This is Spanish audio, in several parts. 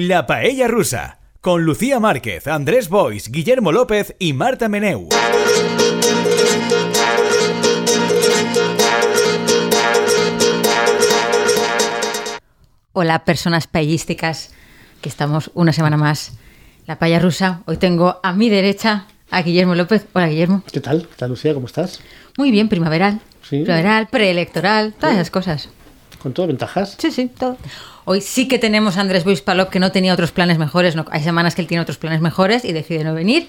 La Paella Rusa, con Lucía Márquez, Andrés Bois, Guillermo López y Marta Meneu. Hola, personas paellísticas, que estamos una semana más. La paella rusa. Hoy tengo a mi derecha a Guillermo López. Hola, Guillermo. ¿Qué tal? ¿Qué tal, Lucía? ¿Cómo estás? Muy bien, primaveral. Sí. Primaveral, preelectoral, todas esas cosas. ¿Con todo ventajas? Sí, sí, todo. Hoy sí que tenemos a Andrés Bois Palop, que no tenía otros planes mejores. No, hay semanas que él tiene otros planes mejores y decide no venir.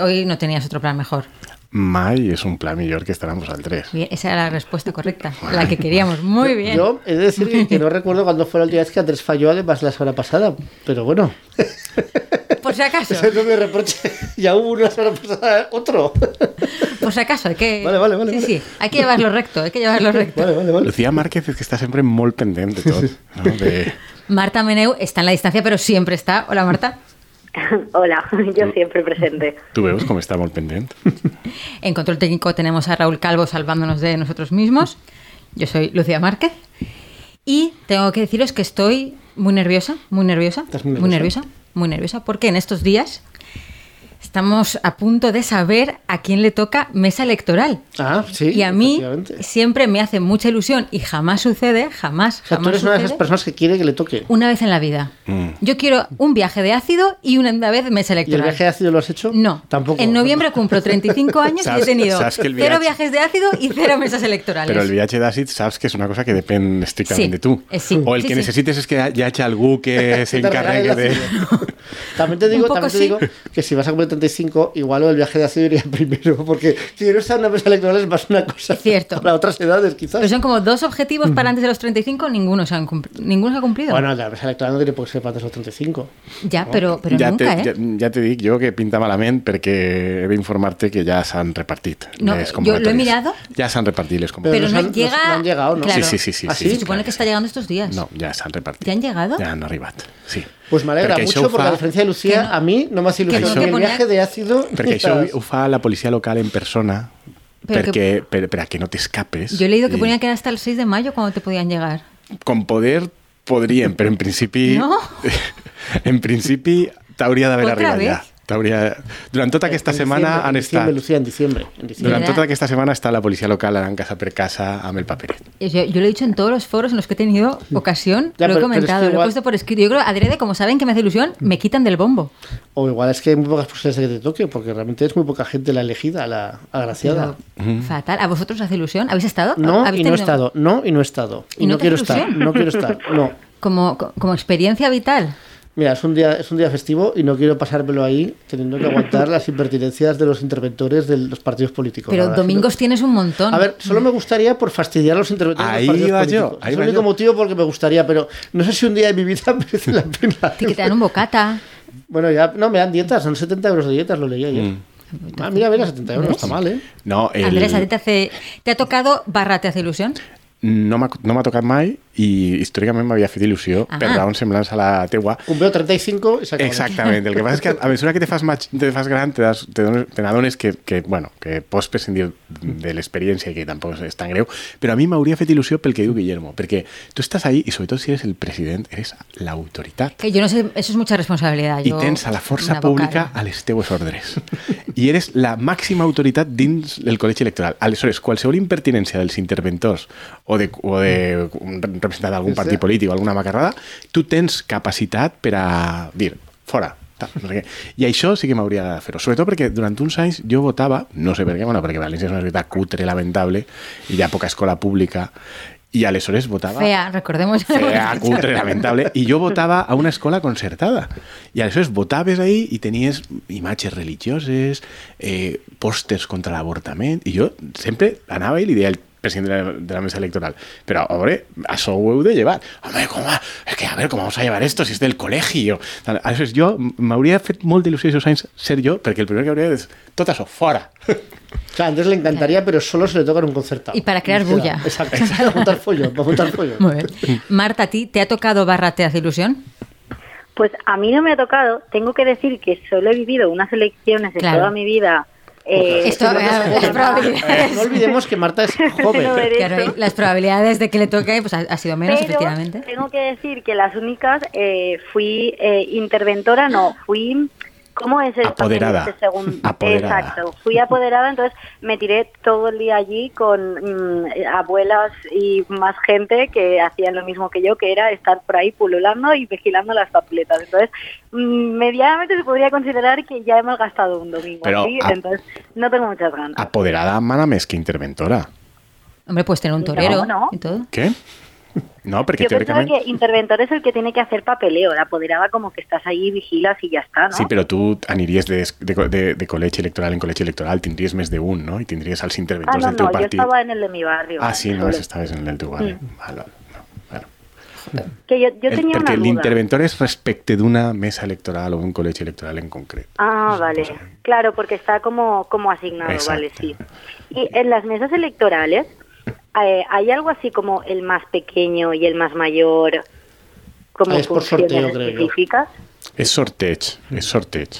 Hoy no tenías otro plan mejor. Mai és un pla millor que estar amb vosaltres. Bien, esa era la respuesta correcta, la que queríamos. Muy bien. Yo he de decir que, que no recuerdo cuándo fue la última vez que Andrés falló, además la semana pasada. Pero bueno, Por si acaso, ese no me reproche. Ya hubo una semana pasada otro. por si acaso, hay que. Vale, vale, vale, Sí, vale. sí, hay que llevarlo recto, hay que llevarlo recto. Vale, vale, vale. Lucía Márquez és que està sempre molt pendent de tot. No? De... Marta Meneu está en la distancia, pero siempre está. Hola, Marta. Hola, yo siempre presente. Tu veus com està molt pendent? En control técnico tenemos a Raúl Calvo salvándonos de nosotros mismos. Yo soy Lucía Márquez. Y tengo que deciros que estoy muy nerviosa, muy nerviosa, ¿Estás muy muy nerviosa? nerviosa, muy nerviosa, porque en estos días estamos a punto de saber a quién le toca mesa electoral. Ah, sí. y a mí siempre me hace mucha ilusión y jamás sucede, jamás, O sea, tú jamás eres una de esas personas que quiere que le toque. una vez en la vida. Mm. Yo quiero un viaje de ácido y una vez mesa ¿Y el electoral. viaje de ácido lo has hecho? No. Tampoco. En noviembre cumplo 35 años y he tenido cero viajes de ácido y cero mesas electorales. Però el viatge d'àcid saps que és una cosa que depèn estrictament Sí, de tu. eh, sí, o el sí, que sí. necessites és que hi hagi algú que regale el de... También te digo, también te sí. digo que si vas a cumplir 35, igual del viaje de ácido iría primero, porque quiero estar en una mesa electoral es más una cosa Es cierto. para otras edades, quizás. Pero son como dos objetivos para antes de los 35, ninguno se, han ninguno se ha cumplido. Bueno, la mesa electoral no tiene por qué ser para antes de los 35. ya, pero, pero ja, nunca, te, ¿eh? ja, ja te dic jo que pinta malament perquè he d'informar-te que ja s'han repartit No, les jo lo he mirado. Ja s'han repartit les convocatòries. no, no han- llega. no han llegado, ¿no? Claro. Sí, sí, sí, sí, ¿Ah, sí, sí? Se supone que está llegando estos días. No, ja s'han repartit. ¿Ya han llegado? Ja han arribat, sí. Pues me alegra Perquè mucho porque fa- a diferencia de Lucía, no- a mí no me hace ilusión que no, que el viaje de ácido. Perquè això ho fa la policia local en persona Però perquè, per, per a que no t'escapes. Yo he leído que I ponía que era hasta el 6 de mayo cuando te podían llegar. Com poder podrien, però en principi... No? En principi t'hauria d'haver arribat vez? Ja. T'hauria... Durant tota aquesta En diciembre, han en diciembre, estat... Lucía, en diciembre. En diciembre. Durant ¿Verdad? tota aquesta setmana està la policia local anant casa per casa amb el paperet. Yo, yo lo he dicho en todos los foros en los que he tenido ocasión, Ya, lo he pero- pero es que comentado, lo he puesto por escrito. Yo creo, adrede, como saben que me hace ilusión, me quitan del bombo. O igual es que hay muy pocas posibilidades de que te toque, porque realmente es muy poca gente la elegida, la agraciada. Pero, Fatal. ¿A vosotros os hace ilusión? ¿Habéis estado? No, ¿Habéis y no he estado. No, y no he estado. ¿Y Y, no no, quiero hace estar. ilusión? No quiero estar. No. Como, como experiencia vital. Mira, es un día, es un día festivo y no quiero pasármelo ahí teniendo que aguantar las impertinencias de los interventores de los partidos políticos. Pero domingos tienes un montón. A ver, solo me gustaría por fastidiar a los interventores Ahí de los partidos iba yo, ahí es el único yo. motivo porque me gustaría, pero no sé si un día de mi vida merece la pena. Sí, que te dan un bocata. Bueno, ya, no, me dan dietas, son 70 euros de dietas, lo leí ayer. Mm. Ah, mira, mira, 70 euros, no está mal, ¿eh? No, el... Andrés, ¿a ti te, hace, te ha tocado barra te hace ilusión? No m'ha no tocat mai i històricament m'havia fet il·lusió Ah. per raons semblants a la teua. Cumplió 35 y se acabó. Exactament. El que passa és que a mesura que te fas, mach, te fas gran te, das, te, dones, te n'adones que, que, bueno, que pots prescindir de l'experiència i que tampoc és tan greu, però a mi m'hauria fet il·lusió pel que diu Guillermo, perquè tu estàs ahí i sobretot si eres el president, eres l'autoritat. Que yo no sé, eso es mucha responsabilidad. I Yo, tens a la força pública a les teues ordres. I eres la màxima autoritat dins del col·legi electoral. Aleshores, qualsevol impertinència dels interventors o de, o de un representant d'algun Sí, sí. partit polític o alguna macarrada, tu tens capacitat per a dir, fora, tal, no sé què. I això sí que m'hauria de fer-ho. Sobretot perquè durant uns anys jo votava, no sé per què, bueno, perquè València és una ciutat cutre, lamentable, i hi ha poca escola pública, i aleshores votava... Fea, recordemos. fea, cutre, lamentable. I jo votava a una escola concertada. I aleshores votaves ahí i tenies imatges religioses, eh, pòsters contra l'avortament, i jo sempre anava i li deia al president de la, de la mesa electoral, però, a veure, això ho heu de llevar. Home, com a, es que, a ver, com vamos a llevar esto si és del col·legi? Aleshores, jo m'hauria fet molt d'il·lusió aquests anys ser jo, perquè el primer que hauria de dir és tot això, fora. Claro, a Andrés le encantaría, pero solo se le toca en un concertado. Y para crear bulla. Exacto. Para montar follón, para montar follón. Muy bien. Marta, ¿a ti te ha tocado barra te hace ilusión? Pues a mí no me ha tocado. Tengo que decir que solo he vivido unas elecciones en Claro. toda mi vida Eh, Esto, no eh, tengo las nada- probabilidades. No olvidemos que Marta es joven. No eres- Claro, y las probabilidades de que le toque pues, ha, ha sido menos, Pero efectivamente. tengo que decir que las únicas eh, fui eh, interventora, no, fui ¿Cómo es el Apoderada. este segundo? Apoderada. Exacto. Fui apoderada, entonces me tiré todo el día allí con mm, abuelas y más gente que hacían lo mismo que yo, que era estar por ahí pululando y vigilando las papeletas. Entonces, mm, medianamente se podría considerar que ya hemos gastado un domingo. Pero, ¿sí? Entonces, no tengo muchas ganas. Apoderada mana més que interventora. Hombre, puedes tener un torero No, no. y todo. ¿Qué? No, porque Yo teóricamente... que interventor es el que tiene que hacer papeleo, la apoderada como que estás ahí, vigilas y ya está, ¿no? Sí, però tu aniries de, de, de, de col·legi electoral en col·legi electoral, tindries més d'un, no? I tindries els ah, interventors no, del teu no, yo partit. estaba en el de mi barrio. Ah, sí, no, estaves en el teu barri. Mm. Val, val, no. Que yo, yo El- tenía perquè una duda. l'interventor és respecte d'una mesa electoral o d'un col·legi electoral en concret. Ah, vale. Claro, porque está como, como asignado, Exacto. vale, sí. Y en las mesas electorales, eh, ¿hay algo así como el más pequeño y el más mayor? Como Ah, es por sorteo, creo? És sorteig, és sorteig.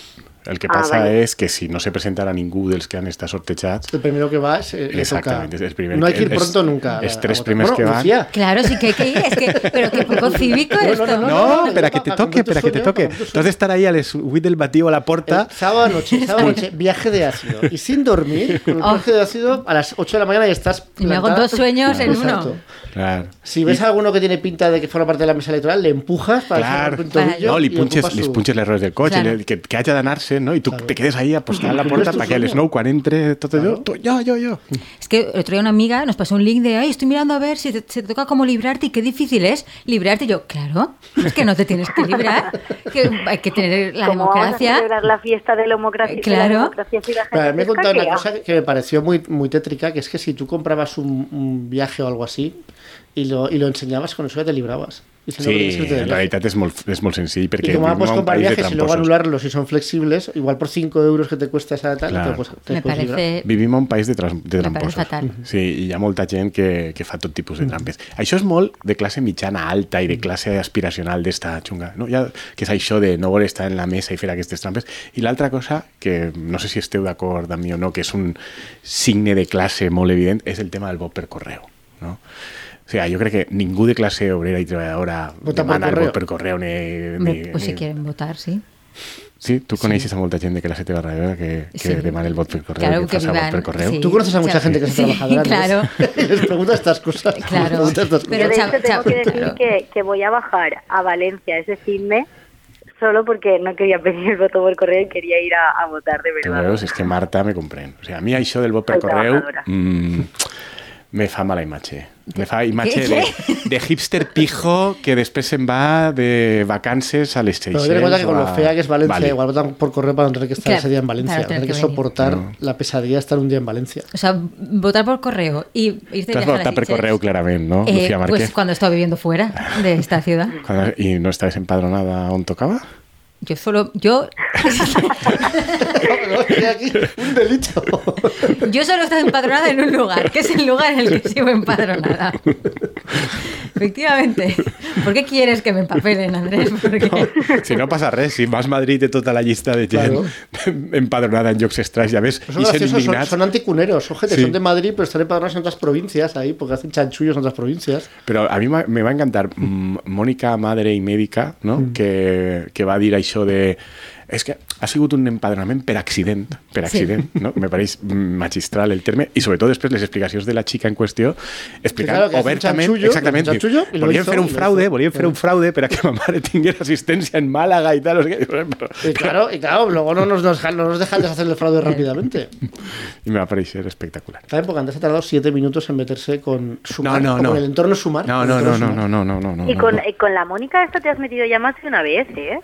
El que Ah, passa vale. és que si no se presentara ningú dels que han estat sortejats, El primero que va es, eh, le Exactamente, toca. es el primer no hay que- que ir es- pronto nunca. es a- a tres primeros Bueno, que van. Lucía, Claro, sí que hay que ir. Es que, pero qué poco cívico No, no, esto. no, No, no, espera, no, que te toque, espera, que te toque. de estar ahí a les 8 del batido a la. El sábado noche, sábado noche, viaje de ácido. Y sin dormir, con el Oh. viaje de ácido, a las 8 de la mañana ya estás. Y me hago dos sueños en uno. Claro. Si ves a alguno que tiene pinta de que forma parte de la mesa electoral, le empujas para Claro. que No, y punches, punches les rodes del cotxe, Claro. le- que, que no? Tu Claro. te quedes ahí apostant a la porta tu perquè el sueño. Snow, quan entre allò, Claro. tu, jo, jo, jo. Es que el otro día una amiga nos pasó un link de, ay, estoy mirando a ver si te, se te toca como librarte y qué difícil es librarte. Y yo, claro, es que no te tienes que librar, que hay que tener la ¿Cómo vamos a democracia. celebrar la fiesta de la democracia? de la Claro. democracia si la gente Vale, me he contado una cosa que, que me pareció muy, muy tétrica, que es que si tú comprabas un, un viaje o algo así y lo, y lo enseñabas, con eso ya te librabas. Y Sí, de en realitat és molt, és molt senzill perquè un comprar país de viajes y luego anularlos si son flexibles, igual por 5 euros que te cuesta esa tal, Claro. te, puedes- te Me parece... Vivim en un país de, tras, de tramposos. fatal. Sí, i hi ha molta gent que, que fa tot tipus de trampes. Això és molt de classe mitjana alta i de classe aspiracional d'esta xunga, no? Ja, que és això de no voler estar en la mesa i fer aquestes trampes. I l'altra cosa, que no sé si esteu d'acord amb mi o no, que és un signe de classe molt evident, és el tema del vot per correu. No? O sigui, jo crec que ningú de classe obrera i treballadora Vota per demana el correu. vot per correu ni... Ni, pues si ni- quieren votar, sí. Sí, tu coneixes a molta gent de classe teva darrere que, que Sí. demana el vot per correu, Claro, que, que per sí. Tú conoces a mucha Sí. gente que es Sí, trabajadora. claro. Les pregunta estas cosas. Claro. Pero Yo, de hecho, tengo que decir claro. que, que voy a bajar a Valencia ese filme solo porque no quería pedir el voto por correo y quería ir a, a votar de verdad. veus? És que Marta me comprèn. O sigui, a mi això del vot per Soy correu trabajadora. mm, me fa mala imatge. Me fa imatge de, de hipster pijo que després se'n va de vacances a les Pero Seychelles. ten en cuenta que con lo fea que es Valencia, igual votan por correo para no tener que estar Claro, ese día en Valencia, tener tener que soportar No. la pesadilla de estar un día en Valencia. O sea, votar por correo y irte de viaje a las votat per Seychelles. correu, clarament, no, Eh, Lucía Márquez? Pues cuando estaba viviendo fuera de esta ciudad. I no estaves empadronada on tocava? Yo solo, yo, No, estoy aquí, un delito. yo solo estaba empadronada en un lugar, que es el lugar en el que sigo empadronada. Efectivamente. ¿Por qué quieres que me empapelen, Andrés? Porque Si no passa res, si vas a Madrid de tota la llista de Claro. empadronada en llocs estranys, ja ves, Son graciosos, son, son anticuneros, ojete, Sí. son de Madrid, pero están empadronados en otras provincias ahí, porque hacen chanchullos en otras provincias. Però a mi m'ha- me va encantar mm, Mònica, madre i mèdica, no? Mm. que, que va dir de és que ha sigut un empadronament per accident, per Sí. accident, no? Me pareix magistral el terme, i sobretot després les explicacions de la xica en qüestió, explicant claro, obertament, chanchullo, exactament, un chanchullo, i lo volien fer un fraude, volien fer un fraude per a que ma mare tingués assistència en Màlaga i tal, no sé què. Però, Y claro, y claro, luego no nos, dejan, no nos dejan deshacer el fraude rápidamente. I me va parecer espectacular. También porque antes ha tardado siete minutos en meterse con Sumar, No, no, o no. con el entorno Sumar. No, no, no, no, no, no, no, no. Y con, no. con la Mónica esta te has metido ya más de una vez, ¿eh?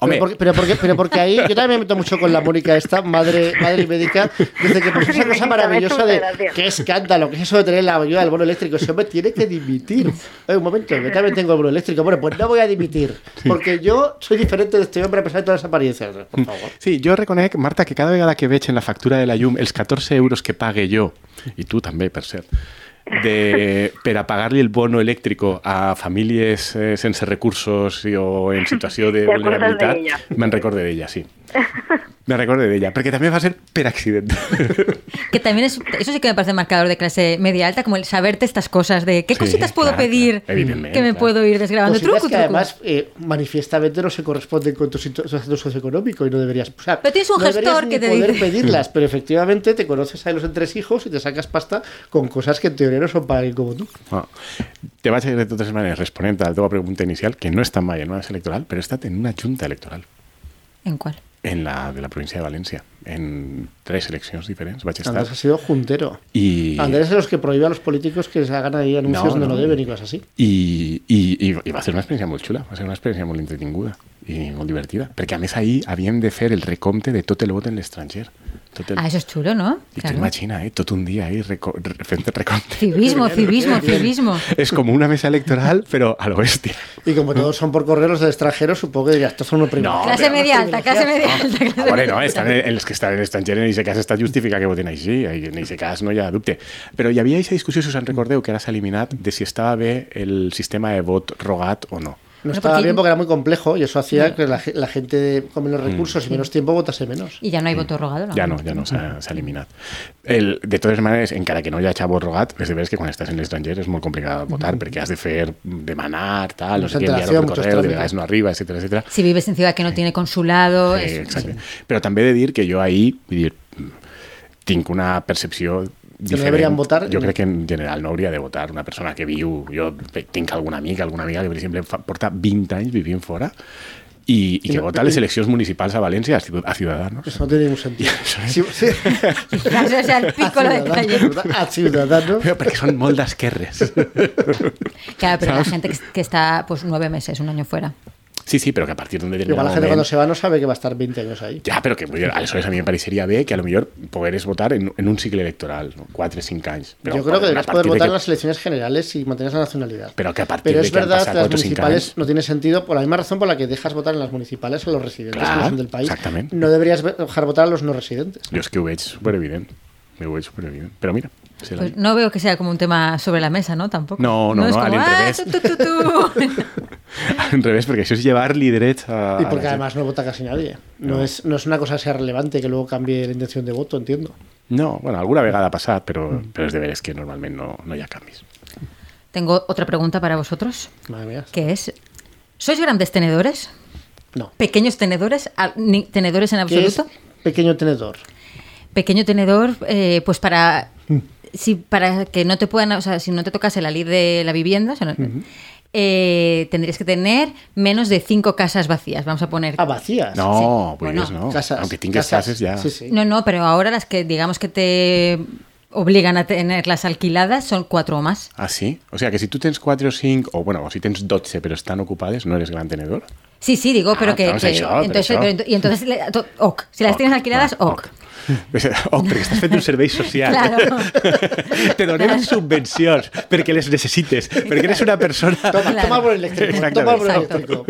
Home, Pero porque, pero, porque, pero porque ahí yo también me meto mucho con la Mónica esta, madre, madre y médica, desde que puso esa cosa maravillosa de qué escándalo, qué es eso de tener la ayuda del bono eléctrico. Ese hombre tiene que dimitir. Oye, un momento, yo también tengo el bono eléctrico. Bueno, pues no voy a dimitir, porque yo soy diferente de este hombre a pesar de todas las apariencias. Por favor. Sí, jo reconec, Marta, que cada vegada que veig en la factura de la llum els 14 euros que pague jo, i tu també, per cert, de, per a pagar-li el bono elèctrico a famílies eh, sense recursos i, o en situació de de vulnerabilitat, ella. me'n recorde d'ella, sí. Me recordé d'ella, perquè també va ser per accident. Que también es, eso sí que me parece marcador de clase media alta, como el saberte estas cosas de qué Sí, cositas puedo claro, pedir claro, que me claro. puedo ir desgrabando. Truco, que truco. además eh, manifiestamente no se corresponden con tu situ- estatus socioeconómico y no deberías. O sea, Pero tienes un no deberías gestor ni que te poder dice. pedirlas, pero efectivamente te conoces a los entresijos y te sacas pasta con cosas que en teoría no son para alguien como tú. Bueno, te vaig de totes maneres responent a la pregunta inicial, que no mai en una mesa electoral, però he estat en una junta electoral, ¿En cuál? En la de la província de València, en tres vaig estar. Andrés ha sido juntero. I, Andrés es los que prohíbe a los políticos que se hagan ahí anuncios No, donde no, no. deben y cosas así. i, i, i va ser una experiència molt xula, va ser una experiència molt entretinguda i molt divertida, perquè a més ahir havíem de fer el recompte de tot el vot en l'estranger. Tot el... Ah, eso es chulo, ¿no? I Claro. tu imagina, eh, tot un dia ahí reco re- fent el recompte. Civismo, civismo, civismo. És com una mesa electoral, però a l'oeste. Y como todos son por correos del extranjero, supongo que dirías, estos son unos privados. No, Clase pero- media alta, clase media alta. clase A veure, media no, estan en, els que estan en l'estranger en aquest cas està justificat que voten així, en aquest cas no hi ha dubte. Però hi havia aquesta discussió, si us en recordeu, que ara s'ha eliminat, de si estava bé el sistema de vot rogat o no. No estaba porque- bien porque era muy complejo y eso hacía que la, ge- la gente con menos recursos y menos tiempo votase menos. Y ya no hay voto rogado, ¿no? Ja no, ja no s'ha s'ha eliminat. El, de totes maneres, encara que no hagi vot rogat, és de veres que quan estàs en l'estranger és molt complicat votar, perquè has de fer, demanar, tal, no sé què, enviar correu, de vegades no arriba, etcètera, etcètera. Si vives en ciudad que no tiene consulado. Sí, es- exacte. Però també he de dir que jo ahir, vull dir, tinc una percepció diferent. deberien votar? Jo crec que en general no hauria de votar una persona que viu... Jo tinc alguna amiga, alguna amiga que, per exemple, porta 20 anys vivint fora I que no- vota a les eleccions municipals a València a Ciu- a Ciudadanos. Eso no tiene ningún sentido. Sí, sí. Quizás ese sea el pico lo de A Ciudadanos. Però perquè són molt d'esquerres. Claro, pero la gente que, que está pues nueve meses, un año fuera. Sí, sí, però que a partir d'un determinat Igual la gente cuando se va no sabe que va a estar 20 años ahí. Ja, però que vull dir, aleshores a mi em pareixeria bé que a lo millor pogueres votar en, en un cicle electoral, no? 4 o 5 anys. Però, Yo creo que a deberías poder partir de votar que- en las elecciones generales si mantienes la nacionalidad. Pero que a partir Pero de es que verdad que las municipales años- no tiene sentido por la misma razón por la que dejas votar en las municipales a los residentes que no son del país. exactament. No deberías dejar votar a los no residentes. Jo és que ho veig superevident. Ho veig superevident. Però mira, se la... Pues no veo que sea como un tema sobre la mesa, ¿no? Tampoco. No, no, es no, como, al ah, tu, tu, tu. al revés, perquè això és llevar-li drets a... Y porque además no vota casi nadie. No, No. Es, no es una cosa que sea relevante que luego cambie la intención de voto, entiendo. No, bueno, alguna vegada ha passat, però, Mm. però és de veres que normalment no, no hi ha canvis. Tengo otra pregunta para vosotros, Madre mía. que es, ¿sois grandes tenedores? No. ¿Pequeños tenedores? ¿Tenedores en ¿Qué es absoluto? pequeño tenedor? Pequeño tenedor, eh, pues para... Mm. Si, para que no te puedan, o sea, si no te tocase la ley de la vivienda, o sea, no- eh, tendrías que tener menos de cinco casas vacías. Vamos a poner. Ah, vacías. No, Sí. vull Bueno, no. Casas. Aunque tingues Casas. Sí, sí. No, no, pero ahora las que digamos que te obligan a tenerlas alquiladas son cuatro o más. Ah, sí? O sea, que si tu tens 4 o 5, o bueno, o si tens 12 però estan ocupades, no eres gran tenedor. Sí, sí, digo, pero Ah, que, que- això, entonces, això. pero ent- y entonces le- to- ok, si las Ok, tienes alquiladas, va, ok. Oh, perquè estàs fent un servei social. Claro. Te donem subvencions perquè les necessites, perquè eres una persona... Toma, Claro. toma por el eléctrico. Exactamente. Toma por el eléctrico.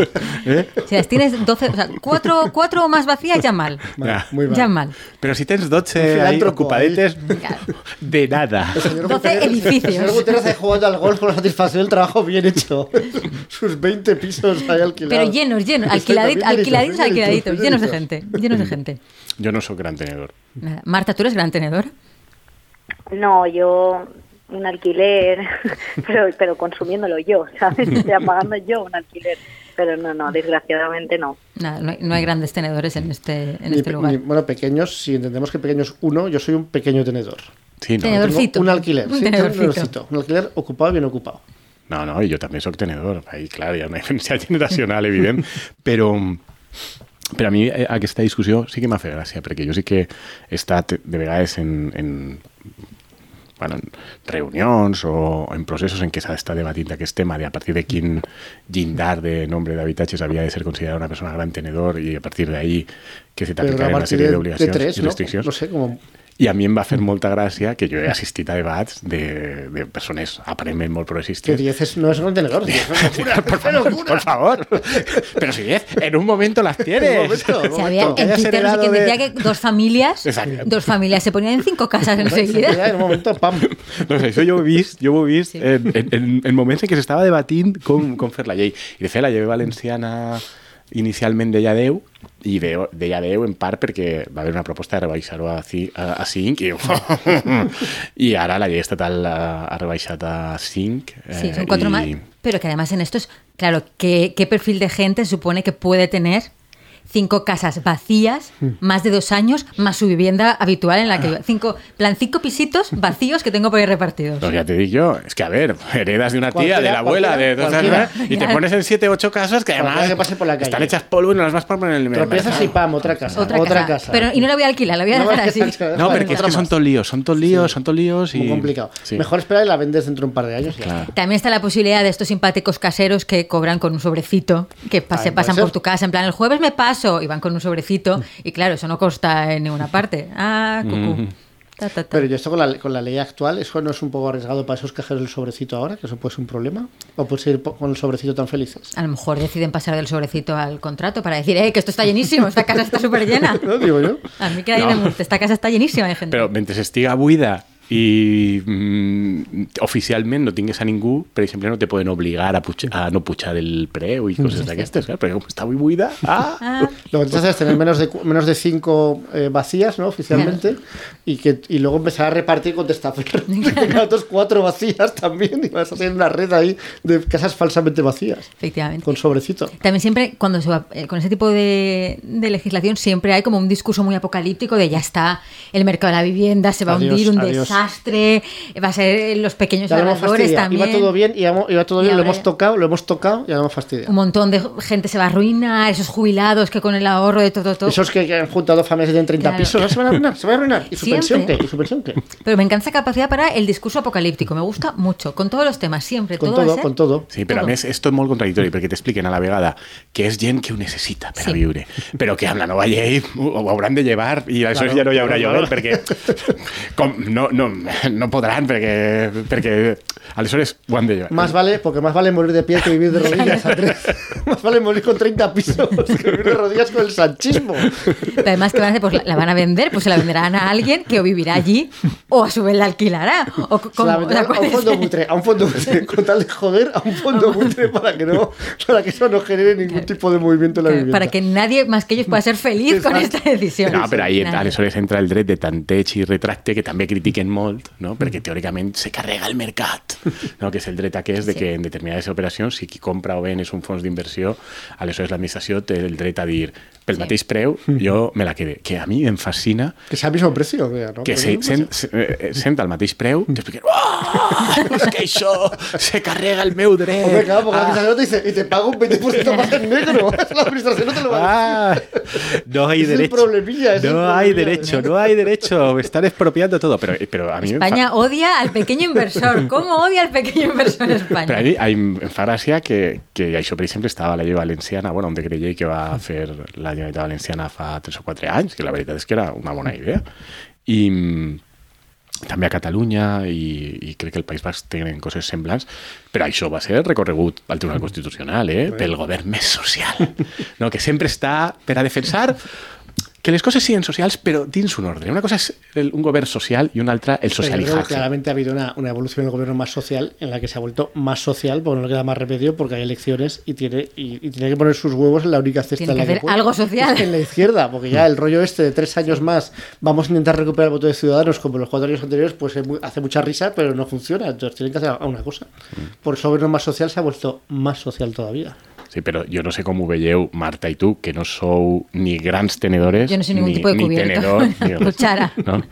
Eh? Si las tienes 12, o sea, cuatro, cuatro o más vacías, ya mal. Ya. muy mal. Ya mal. Però si tens 12 Un ahí ocupadetes, Claro. de nada. El señor 12 Guterres- edificios. El señor Guterres hace jugando al golf con la satisfacción del trabajo bien hecho. Sus 20 pisos ahí alquilados. Pero llenos, alquiladitos, alquiladitos, llenos de gente, llenos de gente. Jo no sóc gran tenedor. Marta, ¿tú eres gran tenedor? No, yo un alquiler, pero, pero consumiéndolo yo, ¿sabes? O sea, pagando yo un alquiler. Pero no, no, desgraciadamente no. Nada, no hay, no hay grandes tenedores en este, en Ni este lugar. ni- bueno, pequeños, si entendemos que pequeños uno, yo soy un pequeño tenedor. Sí, no? Tenedor. Tengo Tenedorcito. un alquiler, Un sí, tenedorcito. un tenedorcito. Un alquiler ocupado bien ocupado. No, no, i jo també sóc tenedor. Ahí, clar, hi ha una diferència generacional, evident. Però, però a mi eh, aquesta discussió sí que m'ha fet gràcia, perquè jo sí que he estat de vegades en, en, bueno, en reunions o en processos en què s'ha d'estar debatint aquest tema de a partir de quin llindar de nombre d'habitatges havia de ser considerada una persona gran tenedor i a partir d'ahí que se Pero a t'aplicarien una sèrie de, de d'obligacions i ¿no? restriccions. No sé, como I a mi em va fer molta gràcia que jo he assistit a debats de, de persones aparentment molt que progressistes 10 es- no es un tenedor. tío, es una locura, por favor, locura. por favor. Pero si es, en un momento las tienes. Un momento, un Se había, momento. en Twitter no sé quién de- decía que dos familias, Exacto. dos familias se ponían en cinco casas enseguida. En un momento, pam. No sé, això jo ho he vist, jo ho he vist Sí. en, en, en, en moments en què s'estava debatint com, com fer la llei. I de fet, la llei valenciana inicialment deia 10 i veu, deia 10 en part perquè va haver una proposta de rebaixar-ho a, a, a 5 i, i ara la llei estatal ha, ha rebaixat a 5 Sí, son cuatro i- más. Pero que además en estos, claro, ¿qué, ¿qué perfil de gente supone que puede tener cinco casas vacías, más de dos años, más su vivienda habitual en la que... Cinco, plan, cinco pisitos vacíos que tengo por ahí repartidos. Pues ya te digo yo, es que a ver, heredas de una tía, de la abuela, de esas- cualquiera. y te pones en 7 8 casas que además que pase por la calle. están hechas polvo y no las vas por poner en el Tropiezas y pam, otra casa. Otra, casa. Pero, y no la voy a alquilar, la voy a No, dejar así. No, porque es que son todos líos, son todos líos, son todos líos y... Muy complicado. Sí. Mejor esperar y la vendes dentro de un par de años. ya. También está la posibilidad de estos simpáticos caseros que cobran con un sobrecito, que Ah, se pasan por tu casa, en plan, el jueves me paso, y van con un sobrecito, y claro, eso no consta en ninguna parte. Ah, cucú. Ta, ta, ta. Pero yo esto con la, con la ley actual, ¿eso no es un poco arriesgado para esos cajeros del sobrecito ahora? ¿Que eso puede ser un problema? ¿O puedes ir po- con el sobrecito tan felices? A lo mejor deciden pasar del sobrecito al contrato para decir, eh, que esto está llenísimo, esta casa está súper llena. ¿No? Digo yo. A mí que No. esta casa está llenísima de gente. Però mentre estiga buida i mm, oficialment no tingués a ningú, per exemple, no te poden obligar a, a no pujar el preu i coses d'aquestes, eh? perquè com està buida... Ah! Ah, Lo que hacer es tener menos de, menos de cinco eh, vacías, ¿no? Oficialmente. Y, que, y luego empezar a repartir con testaferro. otros cuatro vacías también. Y vas a hacer una red ahí de casas falsamente vacías. efectivamente. Con sobrecito. También siempre, cuando se va, eh, con ese tipo de, de legislación, siempre hay como un discurso muy apocalíptico de ya está, el mercado de la vivienda se va Adiós, a hundir, un adiós. desastre, va a ser los pequeños Ya fastidiado. también. Iba todo bien, iba, iba todo Y bien, lo hemos ya- tocado, lo hemos tocado y ya hemos fastidiado. Un montón de gente se va a arruinar, esos jubilados que con el ahorro de todo, todo. Esos que, que han juntado familias tienen 30 Claro. pisos, ¿no? se van a arruinar, se van a arruinar. ¿Y su pensión qué? ¿Y su pensión qué? Pero me encanta esa capacidad para el discurso apocalíptico, me gusta mucho, con todos los temas, siempre. Con todo, todo, es, ¿eh? con todo. Sí, però Todo. a més esto és molt contradictori perquè t'expliquen a la vegada que és gent que ho necessita per Sí. a viure, però que amb la nova llei ho, ho hauran de llevar i aleshores Claro, ja no hi haurà claro, lloguer perquè com, no, no, no podran perquè, perquè aleshores ho han de llevar. Más vale, porque más vale morir de pie que vivir de rodillas, Andrés. más vale morir con 30 pisos que vivir de rodillas con el sanchismo. Pero además, que van a hacer? Pues la, la van a vender, pues se la venderán a alguien que o vivirá allí o a su vez la alquilará. O, c- Se como- la o sea, a un ¿cuál fondo es? buitre, a un fondo buitre, con tal de joder a un fondo buitre para que no, para que eso no genere ningún tipo de movimiento en la vivienda. Para que nadie más que ellos pueda ser feliz con Exacto. esta decisión. No, però ahí aleshores entra el dret de tanteig i retracte que també critiquen molt, no? perquè teòricament se carrega el mercat, no? que és el dret aquest de que en determinades operacions, si qui compra o ven és un fons d'inversió, aleshores l'administració té el dret a dir pel Sí. mateix preu jo me la quede, que a mi em fascina Que sea al mismo precio, que Pero se, sent, se, eh, sent al mateix preu i t'expliquen oh, és que això se carrega el meu dret Hombre, claro, porque la Ah. te dice, y te pago un 20% más en negro. La administración no te lo va a. Ah, no hay Es el derecho. el no hay derecho, no hay derecho. Me están expropiando todo. Pero, pero a mí fa- España odia al pequeño inversor. ¿Cómo odia al pequeño inversor en Però a España? mi em fa gràcia que, que això, per exemple, estava a la llei valenciana, bueno, un decret llei que va fer la Generalitat Valenciana fa 3 o 4 anys, que la veritat és que era una bona idea. I mm, també a Catalunya i, i crec que el País Basc tenen coses semblants, però això va ser recorregut al Tribunal Constitucional, eh? pel govern més social, no? que sempre està per a defensar que les coses siguin socials, però dins un ordre. Una cosa és el, un govern social i una altra el Pero que socializaje. claramente ha habido una, una evolución del gobierno más social en la que se ha vuelto más social porque no le queda más remedio porque hay elecciones y tiene, y, y tiene que poner sus huevos en la única cesta Tiene en la que hacer puede. algo social. En la izquierda, porque ya el rollo este de tres años más vamos a intentar recuperar el voto de ciudadanos como los cuatro años anteriores, pues es muy- hace mucha risa, pero no funciona. Entonces tienen que hacer una cosa. Por eso el gobierno más social se ha vuelto más social todavía. Sí, però jo no sé com ho veieu, Marta i tu, que no sou ni grans tenedores, Jo no soy ningún ni, tipo de ni cubierto. tenedor, ni res. Cuchara. No?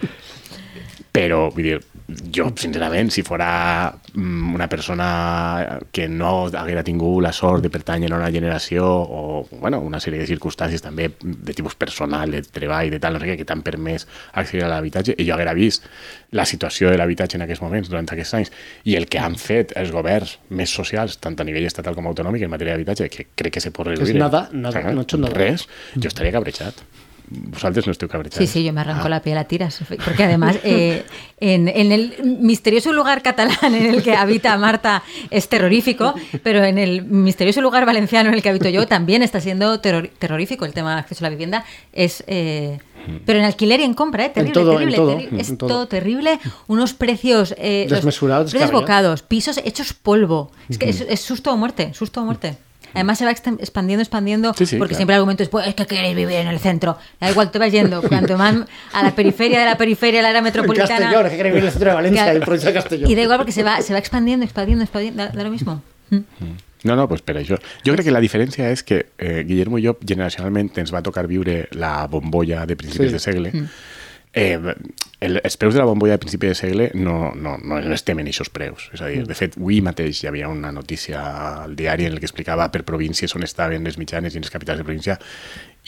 Però, vull dir, jo, sincerament, si fora mm, una persona que no haguera tingut la sort de pertànyer a una generació o, bueno, una sèrie de circumstàncies també de tipus personal, de treball, de tal, no sé què, que t'han permès accedir a l'habitatge, i jo haguera vist la situació de l'habitatge en aquests moments, durant aquests anys, i el que han fet els governs més socials, tant a nivell estatal com autonòmic, en matèria d'habitatge, que crec que se pot reduir. És nada, nada, no he hecho nada. Res, jo estaria cabrejat. Vosaltres no esteu cabrejats. Sí, sí, yo me arranco Ah. la piel a tiras. Porque además, eh, en, en el misterioso lugar catalán en el que habita Marta es terrorífico, pero en el misterioso lugar valenciano en el que habito yo también está siendo terror- terrorífico el tema del acceso a la vivienda. Es. eh, pero en alquiler y en compra, ¿eh? Terrible, todo, en terrible, en es todo. todo. terrible. Unos precios. Eh, Desmesurados, precios desbocados, pisos hechos polvo. Es que es, es susto o muerte, susto o muerte. Además se va expandiendo, expandiendo, Sí, sí, porque claro. siempre el argumento es, pues es que queréis vivir en el centro. Da igual, te vas yendo. Cuanto más a la periferia de la periferia, la área En metropolitana. Castellón, es que quiere vivir en el centro de Valencia, en provincia de Castellón. Y da igual porque se va, se va expandiendo, expandiendo, expandiendo. Da, da lo mismo. Mm. No, no, pues per això. Jo crec que la diferència és que eh, Guillermo i jo generacionalment ens va tocar viure la bombolla de principis Sí. de segle. Eh, el, els preus de la bombolla de principi de segle no, no, no, no estem en aquests preus. És a dir, de fet, avui mateix hi havia una notícia al diari en el que explicava per províncies on estaven les mitjanes i les capitals de província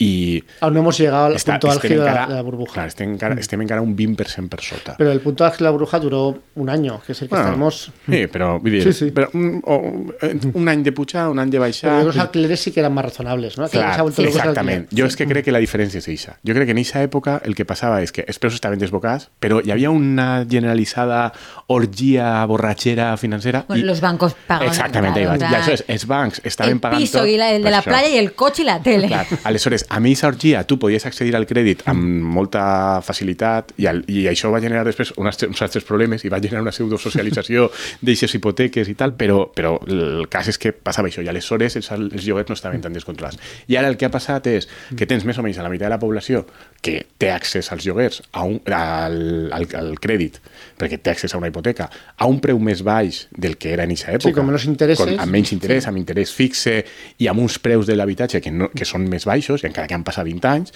i Aún no hemos llegado al punto álgido de la, encara, de la burbuja. Clar, estem, encara, estem encara un 20% per sota. Pero el punto álgido de la burbuja duró un año, que es el que Bueno, estaremos... Sí, però, vull dir, Sí, sí. Però un, o, eh, un any de pujar, un any de Pero baixar... los alquileres sí que eran más razonables, ¿no? Que se ha Clar, vuelto loco ese exactament. alquiler. Jo és que crec que la diferència és eixa. Jo crec que en eixa època el que passava és que els preus estaven desbocats, però hi havia una generalitzada orgia borratxera financera. Bueno, los bancos pagan. Exactament, claro, claro, o sea, això és, els bancs estaven el pagant piso tot y la- el de la això. playa y el coche y la tele. Clar. Aleshores, a mi aquesta orgia tu podies accedir al crèdit amb molta facilitat i, el, i això va generar després uns, uns altres problemes i va generar una pseudosocialització d'aixes hipoteques i tal, però, però el cas és que passava això i aleshores els, els lloguers no estaven tan descontrolats. I ara el que ha passat és que tens més o menys a la meitat de la població que té accés als lloguers, a un, al, al, al crèdit, perquè té accés a una hipoteca, a un preu més baix del que era en aquesta època. con menos intereses. Con, amb menys interès, amb interès fixe i amb uns preus de l'habitatge que, no, que són més baixos, i encara que han passat 20 anys,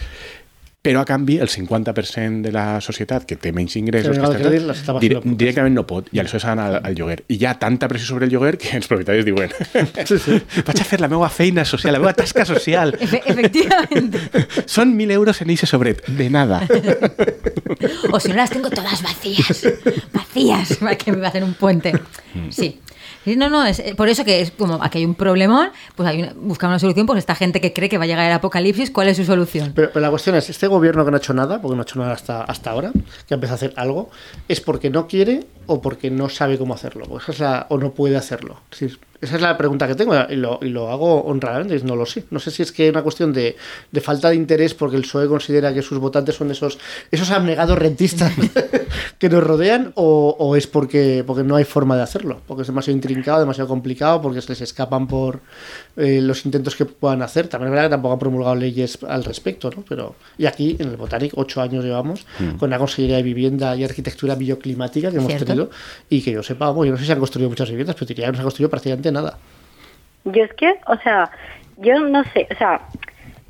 però a canvi el 50% de la societat que té menys ingressos Que que està dire, directament no pot i aleshores han al, al lloguer i hi ha tanta pressió sobre el lloguer que els propietaris diuen vaig a fer la meva feina social, la meva tasca social Efe- efectivamente. són 1.000 euros en eixe sobret, de nada O si no las tengo todas vacías. Vacías. Para que me va a hacer un puente. Sí. Sí, no, no, es eh, por eso que es como aquí hay un problemón, pues hay una, buscar una solución, pues esta gente que cree que va a llegar el apocalipsis, ¿cuál es su solución? Pero, la cuestión es, este gobierno que no ha hecho nada, porque no ha hecho nada hasta, hasta ahora, que ha empezado a hacer algo, ¿es porque no quiere o porque no sabe cómo hacerlo? O no puede hacerlo. Es esa es la pregunta que tengo y lo, y lo hago honradamente, no lo sé. No sé si es que es una cuestión de, de falta de interés porque el PSOE considera que sus votantes son esos, esos abnegados rentistas que nos rodean o, o es porque, porque no hay forma de hacerlo, porque es demasiado intrincado, demasiado complicado, porque se les escapan por eh, los intentos que puedan hacer. También es verdad que tampoco han promulgado leyes al respecto, ¿no? Pero, y aquí en el Botanic, ocho años llevamos, con la Consejería de Vivienda y Arquitectura Bioclimática que hemos Cierto. tenido, y que yo sepa, bueno, yo no sé si han construido muchas viviendas, pero diría que no se ha construido prácticamente nada. Yo es que, o sea, yo no sé, o sea,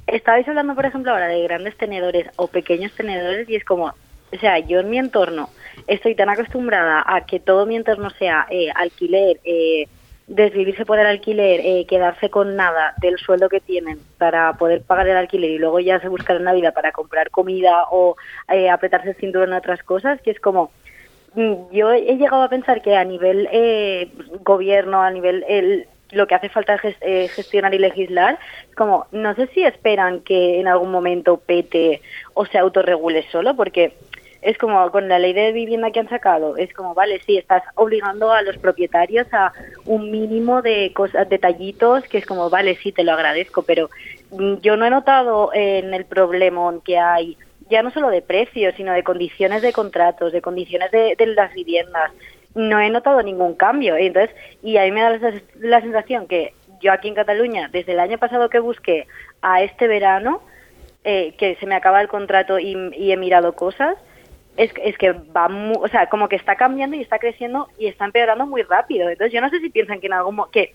estabais hablando, por ejemplo, ahora de grandes tenedores o pequeños tenedores y es como, o sea, yo en mi entorno estoy tan acostumbrada a que todo mi entorno sea eh, alquiler, eh, desvivirse por el alquiler, eh, quedarse con nada del sueldo que tienen para poder pagar el alquiler y luego ya se buscar en la vida para comprar comida o eh, apretarse el cinturón en otras cosas, que es como, yo he llegado a pensar que a nivel eh, gobierno, a nivel el, lo que hace falta es eh, gestionar y legislar, como no sé si esperan que en algún momento pete o se autorregule solo, porque es como con la ley de vivienda que han sacado, es como, vale, sí, estás obligando a los propietarios a un mínimo de cosas, detallitos, que es como, vale, sí, te lo agradezco, pero mm, yo no he notado en el problemón que hay ya no solo de precios, sino de condiciones de contratos, de condiciones de, de las viviendas. No he notado ningún cambio. Y Entonces, y a mí me da la, la sensación que yo aquí en Cataluña, desde el año pasado que busqué a este verano, eh, que se me acaba el contrato y, he mirado cosas, es, es que va, mu- o sea, como que está cambiando y está creciendo y está empeorando muy rápido. Entonces, yo no sé si piensan que en algún que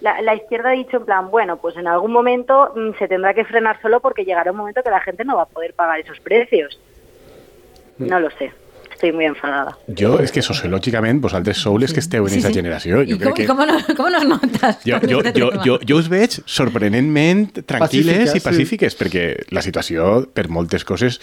la, la izquierda ha dicho en plan, bueno, pues en algún momento mm, se tendrá que frenar solo porque llegará un momento que la gente no va a poder pagar esos precios. No lo sé. Estoy muy enfadada. jo, és que sociològicament vosaltres sou les que esteu en Sí, aquesta sí. generació ¿Y jo cómo, crec que cómo no- cómo nos notas? jo, con jo, jo, tema? jo, jo us veig sorprenentment tranquil·les i sí. perquè la situació per moltes coses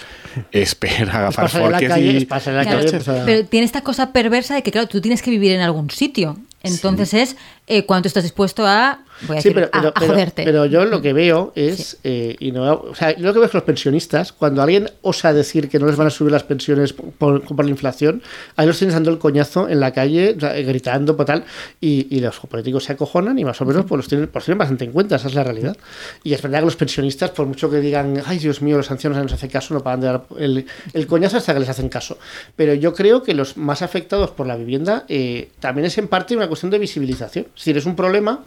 és per agafar la forques calle, i... es Claro, calle, pues, pero tiene esta cosa perversa de que, claro, tú tienes que vivir en algún sitio. Entonces es eh, cuánto estás dispuesto a, voy a Sí, decir, pero, a, joderte. pero yo lo que veo es, eh, y no, o sea, yo lo que veo es que los pensionistas, cuando alguien osa decir que no les van a subir las pensiones por, por la inflación, ahí los tienes dando el coñazo en la calle, gritando, por tal, y, y los políticos se acojonan y más o menos pues los tienen, pues, tienen bastante en cuenta, esa es la realidad. Y es verdad que los pensionistas, por mucho que digan, ay Dios mío, los ancianos no nos hacen caso, no pagan de dar el, el coñazo hasta que les hacen caso. Pero yo creo que los más afectados por la vivienda eh, también es en parte una cuestión de visibilización. Es decir, es un problema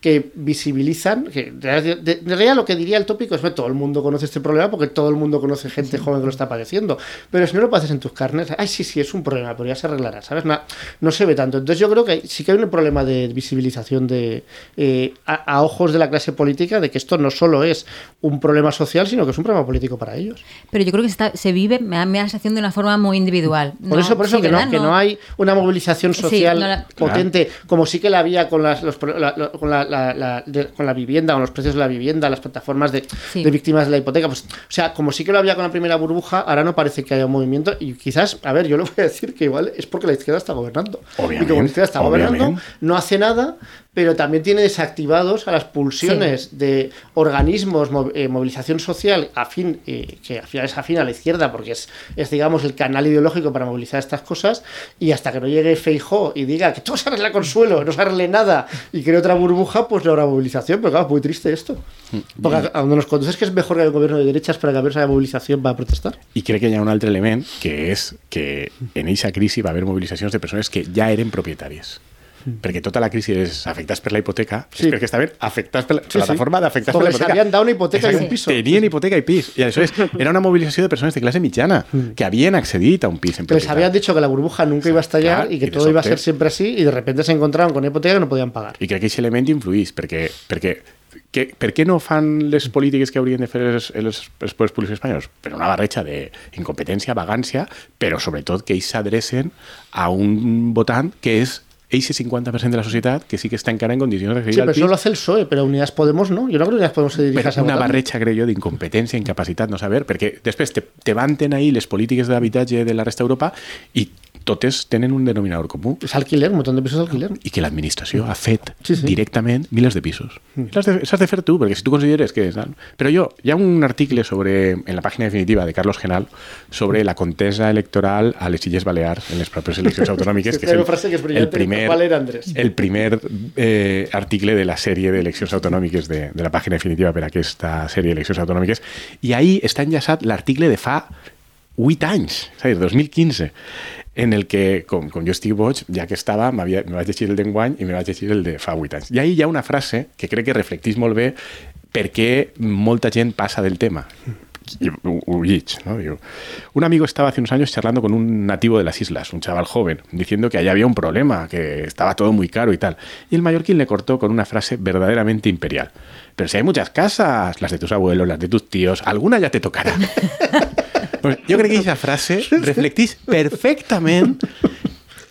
que visibilizan, que de realidad lo que diría el tópico es que todo el mundo conoce este problema porque todo el mundo conoce gente joven que lo está padeciendo, pero si no lo pases en tus carnes, ay sí, sí, es un problema, pero ya se arreglará, ¿sabes? No, no se ve tanto. Entonces yo creo que sí que hay un problema de visibilización de eh, a, a ojos de la clase política de que esto no solo es un problema social, sino que es un problema político para ellos. Pero yo creo que se, está- se vive, me da, me da la sensación de una forma muy individual. Por No, eso, por eso sí, que, no, que no hay una movilización social la- potente, como sí que la había con, las, los la, la- con, la, la- la- de- con la vivienda, con los precios de la vivienda, las plataformas de, Sí. de víctimas de la hipoteca. Pues, o sea, como sí que lo había con la primera burbuja, ahora no parece que haya un movimiento. Y quizás, a ver, yo lo voy a decir que igual es porque la izquierda está gobernando. Obviamente, y como la izquierda está gobernando, obviamente. no hace nada, pero también tiene desactivados a las pulsiones de organismos, mo- eh, movilización social, afín, eh, que al final es afín a la izquierda, porque es, es, digamos, el canal ideológico para movilizar estas cosas, y hasta que no llegue Feijó y diga que todo se arregla con suelo, no se arregle nada, y cree otra burbuja, pues no habrá movilización, pero claro, es muy triste esto. Porque a, a donde nos conduce es que es mejor que haya un gobierno de derechas para que haya movilización para protestar. I crec que hi ha un altre element, que és que en eixa crisi va haver mobilitzacions de persones que ja eren propietàries. Perquè tota la crisi és afectats per la hipoteca, Sí. és perquè estaven afectats per la Sí, sí. plataforma d'afectats per la hipoteca. habían dado una hipoteca y un Exacte. piso. Tenien hipoteca i pis. I aleshores era una mobilització de persones de classe mitjana que havien accedit a un pis en les habían dicho que la burbuja nunca iba a estallar Clar, y que todo iba a ser siempre así, y de repente se encontraron con una hipoteca que no podían pagar. I crec que aquest element influís, perquè, perquè que, per què no fan les polítiques que haurien de fer els, els, els poders públics espanyols? Per una barreja d'incompetència, vagància, però sobretot que ells s'adrecen a un votant que és ese 50% de la societat que sí que està encara en condicions d'accedir Sí, al pero pis, eso lo hace el PSOE, pero Unidas Podemos no. Yo no creo que Unidas Podemos se dirija a una votante. barreja, crec jo, d'incompetència, incapacitat, no saber, perquè després te, te vanten ahí les polítiques d'habitatge de la resta d'Europa i totes tenen un denominador comú Es alquiler, un montón de pisos alquiler. i que l'administració ha fet Sí, sí. directament milers de pisos. I L'has de, s'has de fer tu, perquè si tu consideres que... Però jo, hi ha un article sobre, en la pàgina definitiva de Carlos Genal sobre la contesa electoral a les Illes Balears en les properes eleccions autonòmiques, Sí, que és el, frase que brillante, el primer, el primer eh, article de la sèrie d'eleccions autonòmiques de, de la pàgina definitiva per a aquesta sèrie d'eleccions autonòmiques, i ahí està enllaçat l'article de fa 8 anys, és a dir, 2015, en el que, com, com jo estic boig, ja que estava, me vaig llegir el d'enguany i me vaig llegir el de fa 8 anys. I una frase que crec que reflectís molt bé per què molta gent passa del tema. Lleig, ¿no? Digo, un amigo estaba hace unos años charlando con un nativo de las islas, un chaval joven, diciendo que allá había un problema, que estaba todo muy caro y tal. Y el mallorquín le cortó con una frase verdaderamente imperial. Pero si hay muchas casas, las de tus abuelos, las de tus tíos, alguna ya te tocará. Jo crec que aquesta frase reflecteix perfectament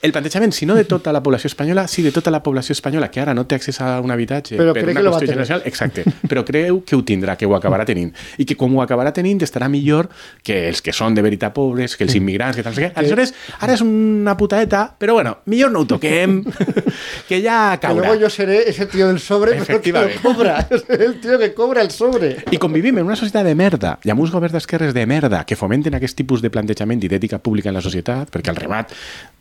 el plantejament, si no de tota la població espanyola, sí de tota la població espanyola que ara no té accés a un habitatge Però per crec una que qüestió generacional, exacte, però creu que ho tindrà, que ho acabarà tenint, i que com ho acabarà tenint estarà millor que els que són de veritat pobres, que els immigrants, que tal, què. Aleshores, ara és una putaeta, però bueno, millor no ho toquem, que ja Que caurà. luego yo seré ese tío del sobre, pero que cobra. El tío que cobra el sobre. I com vivim en una societat de merda i amb uns governs d'esquerres de merda que fomenten aquest tipus de plantejament i d'ètica pública en la societat, perquè al remat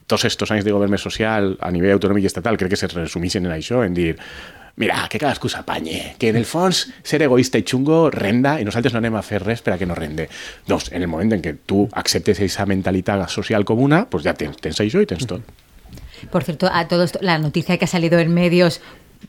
tots estos anys de govern més social a nivell autonòmic i estatal crec que se resumixen en això, en dir mira, que cadascú s'apanye, que en el fons ser egoista i xungo renda i nosaltres no anem a fer res per a que no rende. Doncs en el moment en què tu acceptes aquesta mentalitat social comuna, pues ja tens, tens això i tens tot. Por cierto, a todo esto, la noticia que ha salido en medios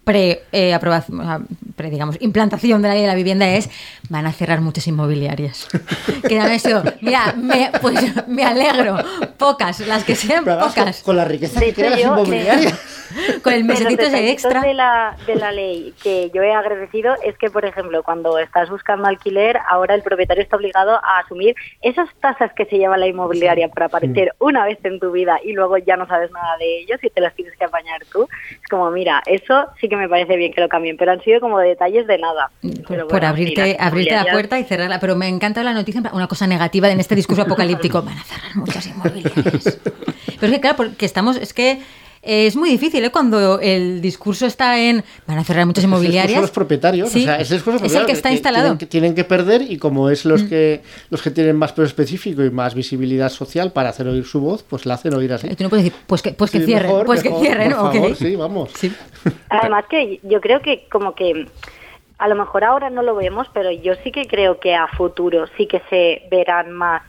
pre, eh, aprobación, o sea, pre, digamos, implantación de la ley de la vivienda es van a cerrar muchas inmobiliarias. que han sido, mira, me, pues me alegro, pocas, las que sean Pero pocas. con, con la riqueza que crean las yo, inmobiliarias. Con el mesecito ese extra. De la, de la ley que yo he agradecido es que, por ejemplo, cuando estás buscando alquiler, ahora el propietario está obligado a asumir esas tasas que se lleva la inmobiliaria para aparecer una vez en tu vida y luego ya no sabes nada de ellos y te las tienes que apañar tú. Es como, mira, eso sí que me parece bien que lo cambien, pero han sido como detalles de nada. Por, Pero por abrirte, las abrirte la puerta y cerrarla. Pero me encanta la noticia, una cosa negativa en este discurso apocalíptico. Van a cerrar muchas inmobiliarias. Pero es que, claro, porque estamos, es que eh, es muy difícil, ¿eh? Cuando el discurso está en van a cerrar muchas Es inmobiliarias. de los propietarios. Sí, o sea, es el, discurso es el propietario que está que instalado. Mm. Tienen que, tienen que perder y como es los que los que tienen más peso específico y más visibilidad social para hacer oír su voz, pues la hacen oír así. Y tú no puedes decir, pues que, pues que Sí, cierren, mejor, pues mejor, que cierren, por favor, sí, vamos. Sí. Además que yo creo que como que a lo mejor ahora no lo vemos, pero yo sí que creo que a futuro sí que se verán más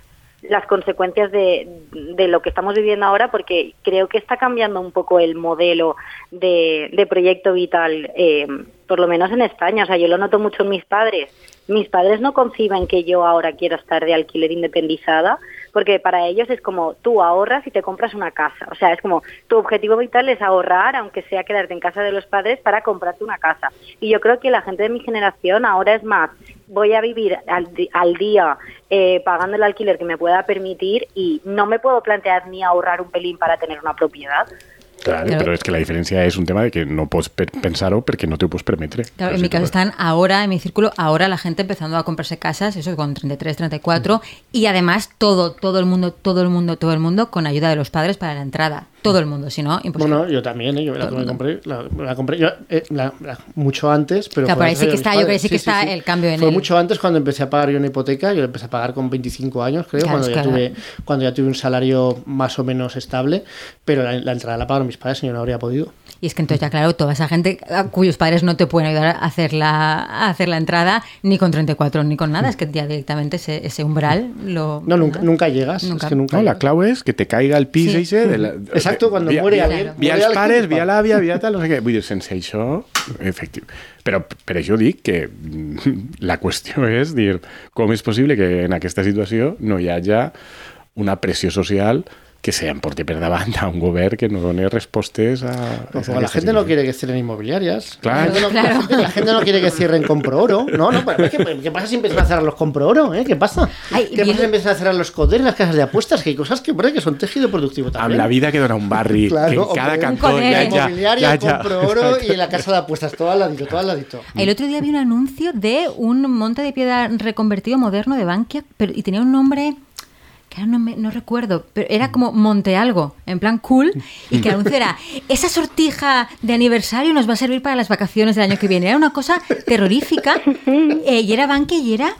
las consecuencias de, de lo que estamos viviendo ahora, porque creo que está cambiando un poco el modelo de, de proyecto vital, eh, por lo menos en España. O sea, yo lo noto mucho en mis padres. Mis padres no conciben que yo ahora quiero estar de alquiler independizada, porque para ellos es como tú ahorras y te compras una casa. O sea, es como tu objetivo vital es ahorrar, aunque sea quedarte en casa de los padres, para comprarte una casa. Y yo creo que la gente de mi generación ahora es más, voy a vivir al, di- al día eh, pagando el alquiler que me pueda permitir y no me puedo plantear ni ahorrar un pelín para tener una propiedad. Claro, Claro. però és que la diferència és un tema de que no per- pensar-ho perquè no t'ho pots permetre. Claro, en mi caso están ahora, en mi círculo, ahora la gente empezando a comprarse casas, eso con 33, 34, y además todo, todo el mundo, todo el mundo, todo el mundo con ayuda de los padres para la entrada. Todo el mundo, si no, imposible. Bueno, yo también, ¿eh? yo la, me compré, la, la compré yo, eh, la- la- mucho antes, pero... Claro, por ahí sí que está, yo creo que padres. sí que está el cambio en Fue el- mucho antes cuando empecé a pagar yo una hipoteca, yo la empecé a pagar con 25 años, creo, Claro, cuando, es ya tuve, cuando ya tuve un salario más o menos estable, pero la, la entrada la pagaron mis padres y yo no habría podido. Y es que entonces ya, claro, toda esa gente a cuyos padres no te pueden ayudar a hacer la, a hacer la entrada ni con 34 ni con nada, es que ya directamente ese, ese umbral lo... No, nunca, nunca llegas, Nunca. es que nunca No, la clau és que te caiga el pis Sí. eixe de la, Exacto, cuando via, muere via, alguien. Via els pares, via l'àvia, via tal, no sé què. Vull dir, sense això, efectiu. Però per això dic que la qüestió és dir com és possible que en aquesta situació no hi hagi una pressió social que se emporti per davant a un govern que no doni respostes a... Pues a la gente no quiere que cierren inmobiliarias. Claro. La gente, no, la gente- la gente no quiere que cierren compro oro. No, no, pero ¿qué, qué pasa si empiezan a cerrar los compro oro? ¿eh? ¿Qué pasa? Ay, ¿Qué pasa si empiezan a cerrar los coderes, las casas de apuestas? Que hay cosas que, hombre, que son tejido productivo Amb también. la vida que dona un barri, Claro, que en cada hombre. cantó Un hi coder. La ha ja, inmobiliaria, compro oro y la casa de apuestas, todo al ladito, todo al ladito. El otro día vi un anuncio de un monte de piedra reconvertido moderno de Bankia, pero y tenía un nombre que ahora no, me- no recuerdo, pero era como Monte algo, en plan cool, y que el anuncio era, esa sortija de aniversario nos va a servir para las vacaciones del año que viene. Era una cosa terrorífica, eh, y era Bankia y era...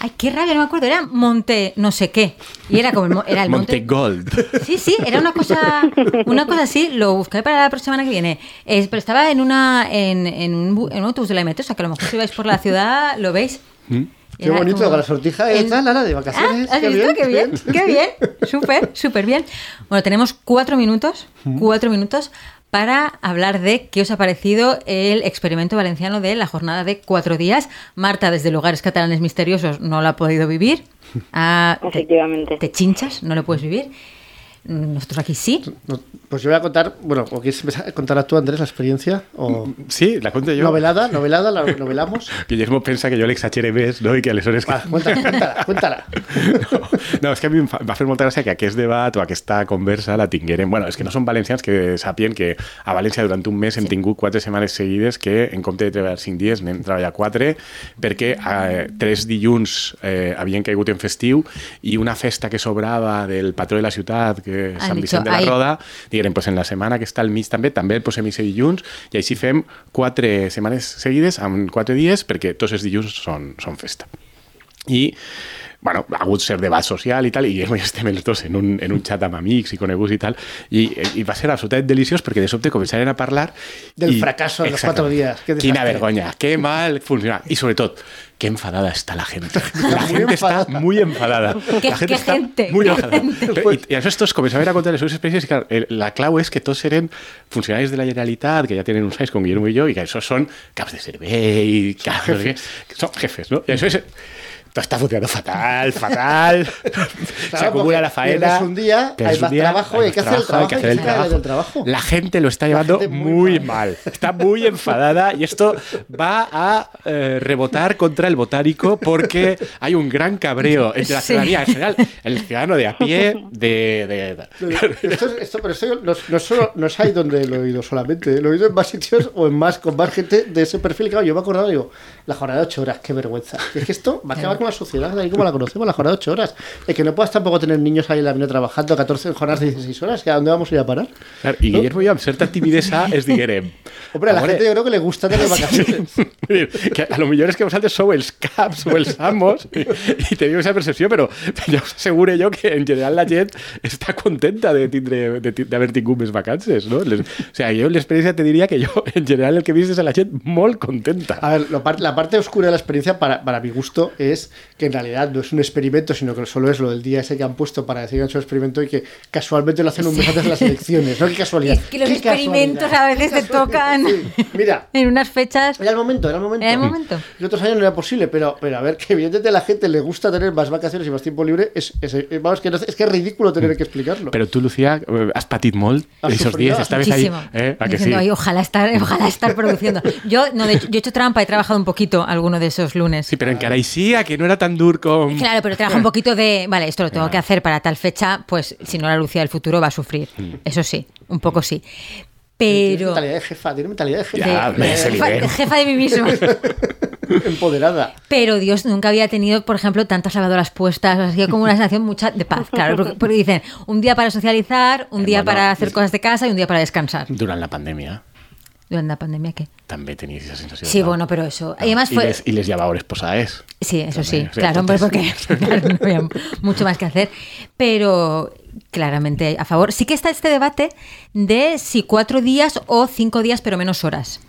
Ay, qué rabia, no me acuerdo, era Monte no sé qué. Y era como el, era el Monte... Montegold. Sí, sí, era una cosa, una cosa así, lo buscaré para la próxima semana que viene. Es- pero estaba en una en, en un, bu- en un autobús de la metro, o sea que a lo mejor si vais por la ciudad lo veis. Qué bonito, como con la sortija el- esta, Lara, de Ah, vacaciones. ¿Has visto? Qué bien, qué bien. Súper, súper bien. Bueno, tenemos cuatro minutos, cuatro minutos para hablar de qué os ha parecido el experimento valenciano de la jornada de cuatro días. Marta, desde lugares catalanes misteriosos, no lo ha podido vivir. Ah, te- Efectivamente. te chinchas, no lo puedes vivir. Nosotros aquí sí. No, Pues yo voy a contar, bueno, ¿o quieres empezar a contar tú, Andrés, la experiencia? ¿O Sí, la conto jo. novelada? ¿Novelada? ¿La novelamos? Guillermo pensa que jo l'exagere més, no? I que aleshores... Va, cuéntala, cuéntala, cuéntala. No, no, és que a mi em va fer molta gràcia que aquest debat o aquesta conversa la tinguérem... Bueno, és que no són valencians que sàpien que a València durant un mes hem tingut quatre setmanes seguides que en compte de treballar cinc dies n'hem treballat quatre perquè eh, tres dilluns eh, havien caigut en festiu i una festa que sobrava del patró de la ciutat, que és Han Sant dicho, Vicent de la. Roda, diguem, pues en la setmana que està al mig també, també el posem i dilluns, i així fem quatre setmanes seguides amb quatre dies, perquè tots els dilluns són, són festa. I bueno, ha hagut cert debat social i tal, i ja estem els dos en un, en un xat amb amics i coneguts i tal, i, i va ser absolutament deliciós perquè de sobte començaren a parlar... Del i- fracaso de los cuatro días. Qué Quina vergonya, qué mal funciona. Y sobre todo, qué enfadada está la gente. La Muy gente está enfadada. muy enfadada. ¿Qué- la gente qué está gente? muy ¿Qué enfadada. gente? I, I això estos començaven a contar les seves experiències i clar, el- la clau és que tots eren funcionaris de la Generalitat, que ja tenen uns anys com Guillermo i jo, i que això són caps de servei, caps, no sé que són jefes, no? I això és... Todo está funcionando fatal, fatal. se acumula la faena. un día, hay más trabajo y hay que hacer el trabajo, hay que hacer el hay trabajo. trabajo. La gente lo está llevando muy, muy mal. Está muy enfadada y esto va a eh, rebotar contra el botánico porque hay un gran cabreo entre la Sí. ciudadanía en general, el ciudadano de a pie, de... de- de- Esto, es- esto- pero esto yo no, no, solo, no es ahí donde lo he oído solamente, lo he oído en más sitios o en más, con más gente de ese perfil. Claro, yo me he acordado, digo, la jornada de 8 horas, qué vergüenza. Y es que esto va a acabar con la sociedad ahí como la conocemos, la jornada de 8 horas. Es que no puedas tampoco tener niños ahí en la mina trabajando 14 jornadas de 16 horas, que ¿a dónde vamos a ir a parar? Claro, y Guillermo y yo, amb certa timidesa, es diguérem... Hombre, a la "Amore, gente yo creo que le gusta tener vacaciones. Que a lo millor és que vosaltres sou els caps o els amos i, i teniu aquesta percepció, però ja us asseguro jo que en general la gent està contenta de tindre de ti- d'haver tingut més vacances, no? Les, o sea, jo l'experiència te diria que jo en general el que he vist és a la gent molt contenta. A ver, lo la parte oscura de la experiencia, para, para mi gusto, es que en realidad no es un experimento, sino que solo es lo del día ese que han puesto para decir que han hecho un experimento y que casualmente lo hacen un mes antes de las elecciones. No, qué casualidad. Es que los qué experimentos a veces te tocan Sí. Mira, en unas fechas. era el momento, era el momento. Era el momento. Y otros años no era posible, pero, pero a ver, que evidentemente a la gente le gusta tener más vacaciones y más tiempo libre, es, es, es- vamos, que no- es que es ridículo tener que explicarlo. Però tu, Lucía, eh, has patit molt Has esos sufrido días, esta vez ahí. Eh? ¿A que sí? Diciendo, "Ay, ojalá estar, ojalá estar produciendo. Yo, no, de hecho, yo he hecho trampa, he trabajado un poquito alguno de esos lunes. Sí, pero encara així, a que no era tan dur com... Claro, pero trabaja un poquito de, vale, esto lo tengo Ah. que hacer para tal fecha, pues si no la Lucía del futuro va a sufrir. Mm. Eso sí, un poco sí. Tiene Pero... mentalidad de jefa, tiene mentalidad de jefa. Ya, de- ese jefa, de mí mismo. Empoderada. Pero Dios, nunca había tenido, por ejemplo, tantas lavadoras puestas. Ha sido como una sensación mucha de paz, claro. Porque, porque dicen, un día para socializar, un día para hacer cosas de casa y un día para descansar. Durant la pandèmia Durante la pandemia, ¿qué? També tenies aquesta sensació. Sí, no? bueno, pero eso. Y además fue... les, I les posades. Sí, eso sí, También, claro, hombre, porque entonces- claro, no había mucho más que hacer. Pero claramente a favor. Sí que está este debate de si cuatro días o cinco días, pero menos horas.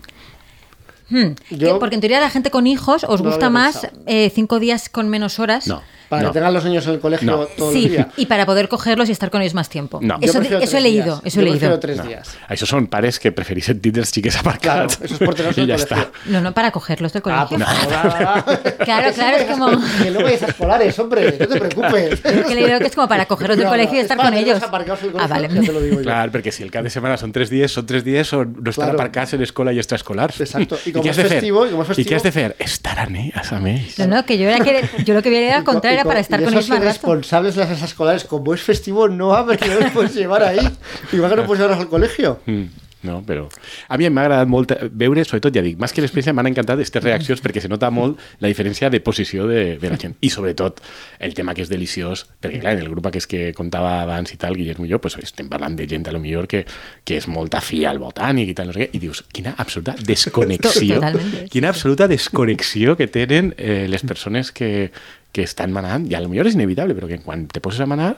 Hmm, Yo- que- porque en teoría la gente con hijos os No gusta más eh, cinco días con menos horas. No. Para no. que tengan los niños en el colegio No. todo Sí, el día. y para poder cogerlos y estar con ellos más tiempo. No. Eso, eso he leído, días. eso he Yo leído. tres No. días. Això són pares que prefereixen tindre els xiquets aparcats. Claro, esos porteros del colegio. està. No, no, para cogerlos del Ah, colegio. pues va, va. Claro, Que claro, es como- Que luego hay escolares, hombre, no te preocupes. Que le digo que es como para cogerlos del No, colegio y no, estar es con ellos. aparcados en el Ah, vale. ya te lo digo yo. Clar, perquè si el cap de setmana són tres dies, són tres dies on no estan Claro. aparcats en escola i extraescolars. Exacto. I com què és has de fer? festivo, I què has de festivo- fer? Estar a amb ells. No, no, que yo era que yo lo que veía era al Y co- contrario, y era para estar y con ellos más irresponsables de las escolares, como es festivo, no abre, que no los puedes llevar ahí. Igual que no puedes llevarlos al colegio. Mm, no, però... A mi m'ha agradat molt veure, sobretot, ja dic, més que l'experiència m'han encantat aquestes reaccions perquè se nota molt la diferència de posició de, de la gent. I sobretot el tema que és deliciós, perquè clar, en el grup aquest que contava abans i tal, Guillermo i jo, pues, estem parlant de gent a lo millor que, que és molt afia al botànic i tal, no sé què, i dius, quina absoluta desconnexió, Totalment. quina absoluta desconnexió que tenen eh, les persones que, que estan manant, i a lo millor és inevitable, però que quan te poses a manar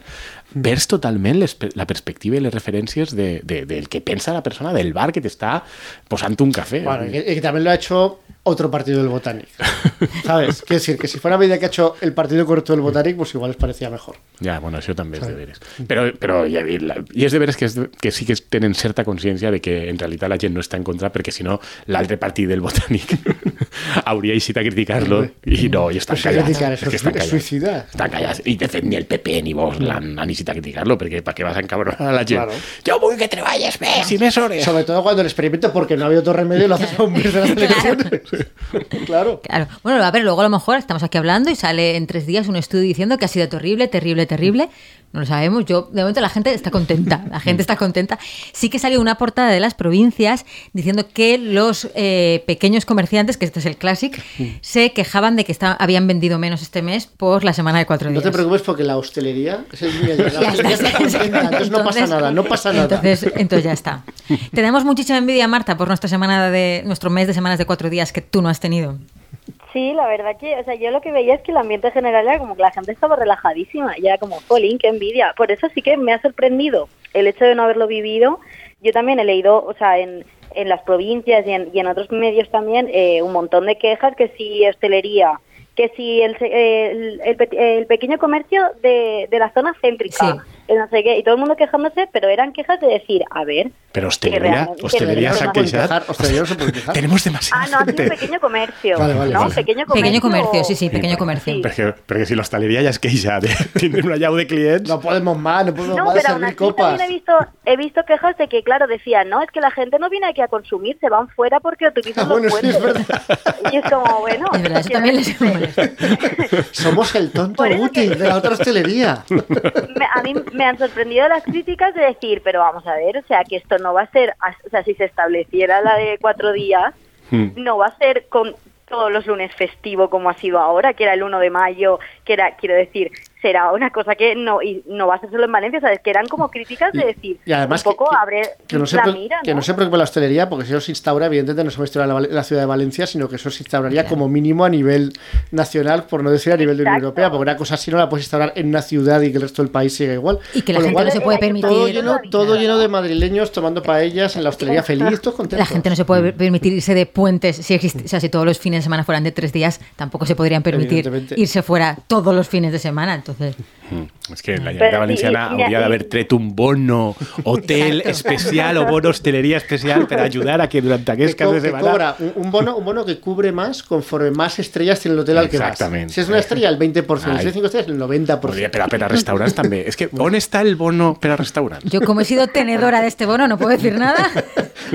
perds totalment les, la perspectiva i les referències de, de, del que pensa la persona del bar que t'està posant un café. Bueno, que, que lo ha hecho otro partido del Botanic. ¿Sabes? Quiero decir que si fuera medida que ha hecho el partido correcto del Botanic, pues igual les parecía mejor. Ja, bueno, això també és de veres. Però, però ja dic, la, i és de veres que, és, que sí que tenen certa consciència de que en realitat la gent no està en contra perquè si no l'altre partit del Botànic hauria eixit a criticar-lo i no, i estan callats. criticar, eso és que es- estan es callats. suïcida. Estan callats. I de fet ni el PP ni vos l'han han eixit a criticar-lo perquè per què vas a encabronar a la gent? Claro. Jo vull que treballes més i més hores. Sobre todo cuando el experimento, porque no había otro remedio, lo haces a un mes de las elecciones. claro. Claro. Bueno, a ver, luego a lo mejor estamos aquí hablando y sale en tres días un estudio diciendo que ha sido terrible, terrible, terrible. No lo sabemos. Yo, de momento, la gente está contenta. La gente está contenta. Sí que salió una portada de las provincias diciendo que los eh, pequeños comerciantes, que este es el Classic, se quejaban de que habían vendido menos este mes por la semana de cuatro No días. te preocupes porque la hostelería es el día de la Ya hostelería está. está contenta, entonces no pasa nada, no pasa nada. Entonces, entonces ya está. Tenemos muchísima envidia, Marta, por nuestra semana de nuestro mes de semanas de cuatro días que tú no has tenido. Sí, la verdad que, o sea, yo lo que veía es que el ambiente general era como que la gente estaba relajadísima, ya como, jolín, qué envidia. Por eso sí que me ha sorprendido el hecho de no haberlo vivido. Yo también he leído, o sea, en, en las provincias y en, y en otros medios también, eh, un montón de quejas que si hostelería, que si el, el, el el pequeño comercio de, de la zona céntrica. El no sé qué, y todo el mundo quejándose, pero eran quejas de decir, a ver, quejar, hostelería puede quejar. Tenemos demasiada ah, no, ha sido gente. pequeño comercio, Vale, vale, ¿no? vale. Pequeño comercio. Pequeño comercio, sí, sí, pequeño comercio. Sí. Perquè, perquè si l'hostaleria ja es queixa de tindre una llau de clients... No podemos más, no podemos No, más pero aún servir así copas. también he visto, he visto quejas de que, claro, decían, no, es que la gente no viene aquí a consumir, se van fuera porque utilizan Ah, bueno, los sí, es puentes. Y es como, bueno... Es verdad, eso también les molesta. Somos el tonto útil que- de la otra hostelería. me- a mí me han sorprendido las críticas de decir, pero vamos a ver, o sea, que esto no va a ser, o sea, si se estableciera la de cuatro días, Hmm. no va a ser con todos los lunes festivo como ha sido ahora, que era el 1 de mayo, que era, quiero decir, será una cosa que no y no va a ser solo en Valencia, ¿sabes? Que eran como críticas de decir, Y además un poco que, abre que no se, la mira, que no se preocupe la hostelería, porque si eso se instaura, evidentemente no se va a instaurar en la, la ciudad de Valencia, sino que eso se instauraría como mínimo a nivel nacional, por no decir a nivel de Unión Exacto. Europea, porque una cosa así no la puedes instaurar en una ciudad y que el resto del país siga igual. Y que la gente cual, no se puede permitir. todo lleno, todo lleno de madrileños tomando paellas en la hostelería feliz, todos contentos. La gente no se puede permitir irse de puentes. Si, existe- o sea, si todos los fines de semana fueran de tres días, tampoco se podrían permitir irse fuera todos los fines de semana. Entonces, Mm. És que la Però Generalitat sí, Valenciana mira, hauria d'haver tret un bono hotel Exacto. especial o bono hostelería especial per ajudar a que durant que, aquest co- cap de que setmana... cobra un, un bono un bono que cubre más conforme más estrellas tiene el hotel al que vas. Exactamente. Si es una estrella, el 20%. Ay. Si es 5 estrellas, el 90%. Podria, per, a- per a restaurants també. És que on està el bono per a restaurants? yo como he sido tenedora de este bono, no puedo decir nada.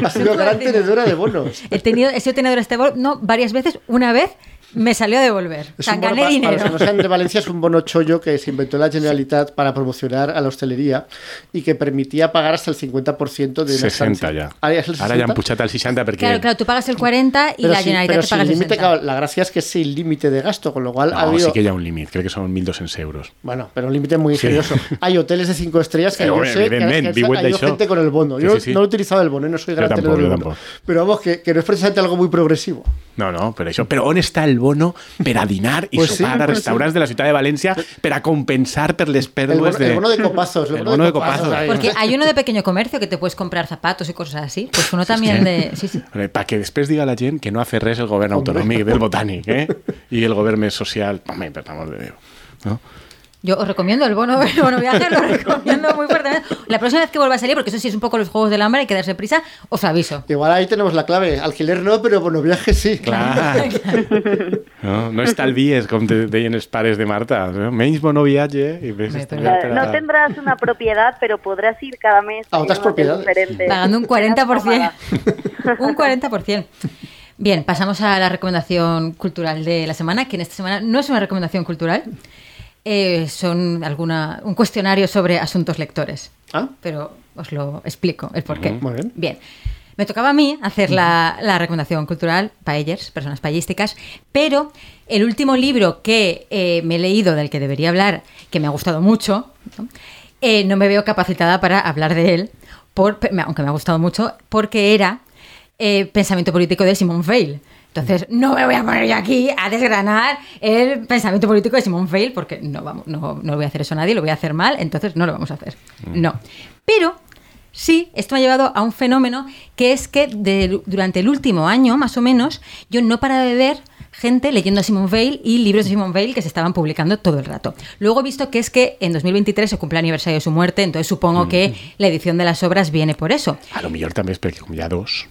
Ha sido gran tenedora de bonos. He, tenido, he sido tenedora de este bono no, varias veces. Una vez me salió a devolver. O Es sea, un bono gané pa- dinero. Para los que no sean de Valencia, es un bono chollo que se inventó la Generalitat para promocionar a la hostelería y que permitía pagar hasta el 50% de una 60 estancia. ja. Ara ja és el Ara ja 60? han pujat al 60 perquè... Claro, claro, tú pagas el 40 y Pero la sí- Generalitat pero te paga el límite, 60. claro, la gracia es que es sin límite de gasto, con lo cual ha No, habido... sí que ha un límit, crec que són 1.200 euros. Bueno, pero un límite muy Sí. ingenioso. Hay hoteles de 5 estrellas que Sí, yo hombre, sé que, evidentment, que viuen ha ido d'això. gente con el bono. Sí, Yo sí, sí. no he utilizado el bono, no soy gran tenedor del bono. Pero vamos, que, que no es precisamente algo muy progresivo. No, no, per això. Però on està el bono per a dinar i Pues sí, sopar a pues restaurants de la ciutat de València per a compensar per les pèrdues de... el bono de copazos. El bono de copazos. ahí. Porque hay uno de pequeño comercio que te puedes comprar zapatos y cosas así. Pues uno también de. Sí, sí. Per que després diga la gent que no ha fet res el govern autonòmic del Botànic, eh? I el govern més social. Home, per de Déu. No? Yo os recomiendo el bono, el bono viaje, lo recomiendo muy fuertemente. La próxima vez que vuelva a salir, porque eso sí es un poco los juegos del hambre, hay que darse prisa, os aviso. Igual ahí tenemos la clave. Alquiler no, pero bueno, viaje sí. Clar. No, no estalvies, com te deien els pares de Marta. No? Menys bono viatge i ves per a... No tendrás una propiedad, pero podrás ir cada mes A otras propiedades. diferente. Pagando un 40%. un 40%. Bien, pasamos a la recomendación cultural de la semana, que en esta semana no es una recomendación cultural, eh, son alguna, un cuestionario sobre asuntos lectores. Ah. Pero os lo explico, el por qué. Ujú, muy bien. Bien. Me tocaba a mí hacer la, la recomendación cultural, paellers, personas payísticas, pero el último libro que eh, me he leído, del que debería hablar, que me ha gustado mucho, ¿no? Eh, no me veo capacitada para hablar de él, por, aunque me ha gustado mucho, porque era eh, Pensamiento Político de Simone Veil. Entonces, no me voy a poner yo aquí a desgranar el pensamiento político de Simone Veil, porque no, vamos, no, no voy a hacer eso a nadie, lo voy a hacer mal, entonces no lo vamos a hacer. No. Pero Sí, esto me ha llevado a un fenómeno que es que de- durante el último año, más o menos, yo no paraba de ver gente leyendo a Simone Veil y libros de Simone Veil que se estaban publicando todo el rato. Luego he visto que es que en 2023 se cumple el aniversario de su muerte, entonces supongo que la edición de las obras viene por eso. A lo és perquè com hi ha dos...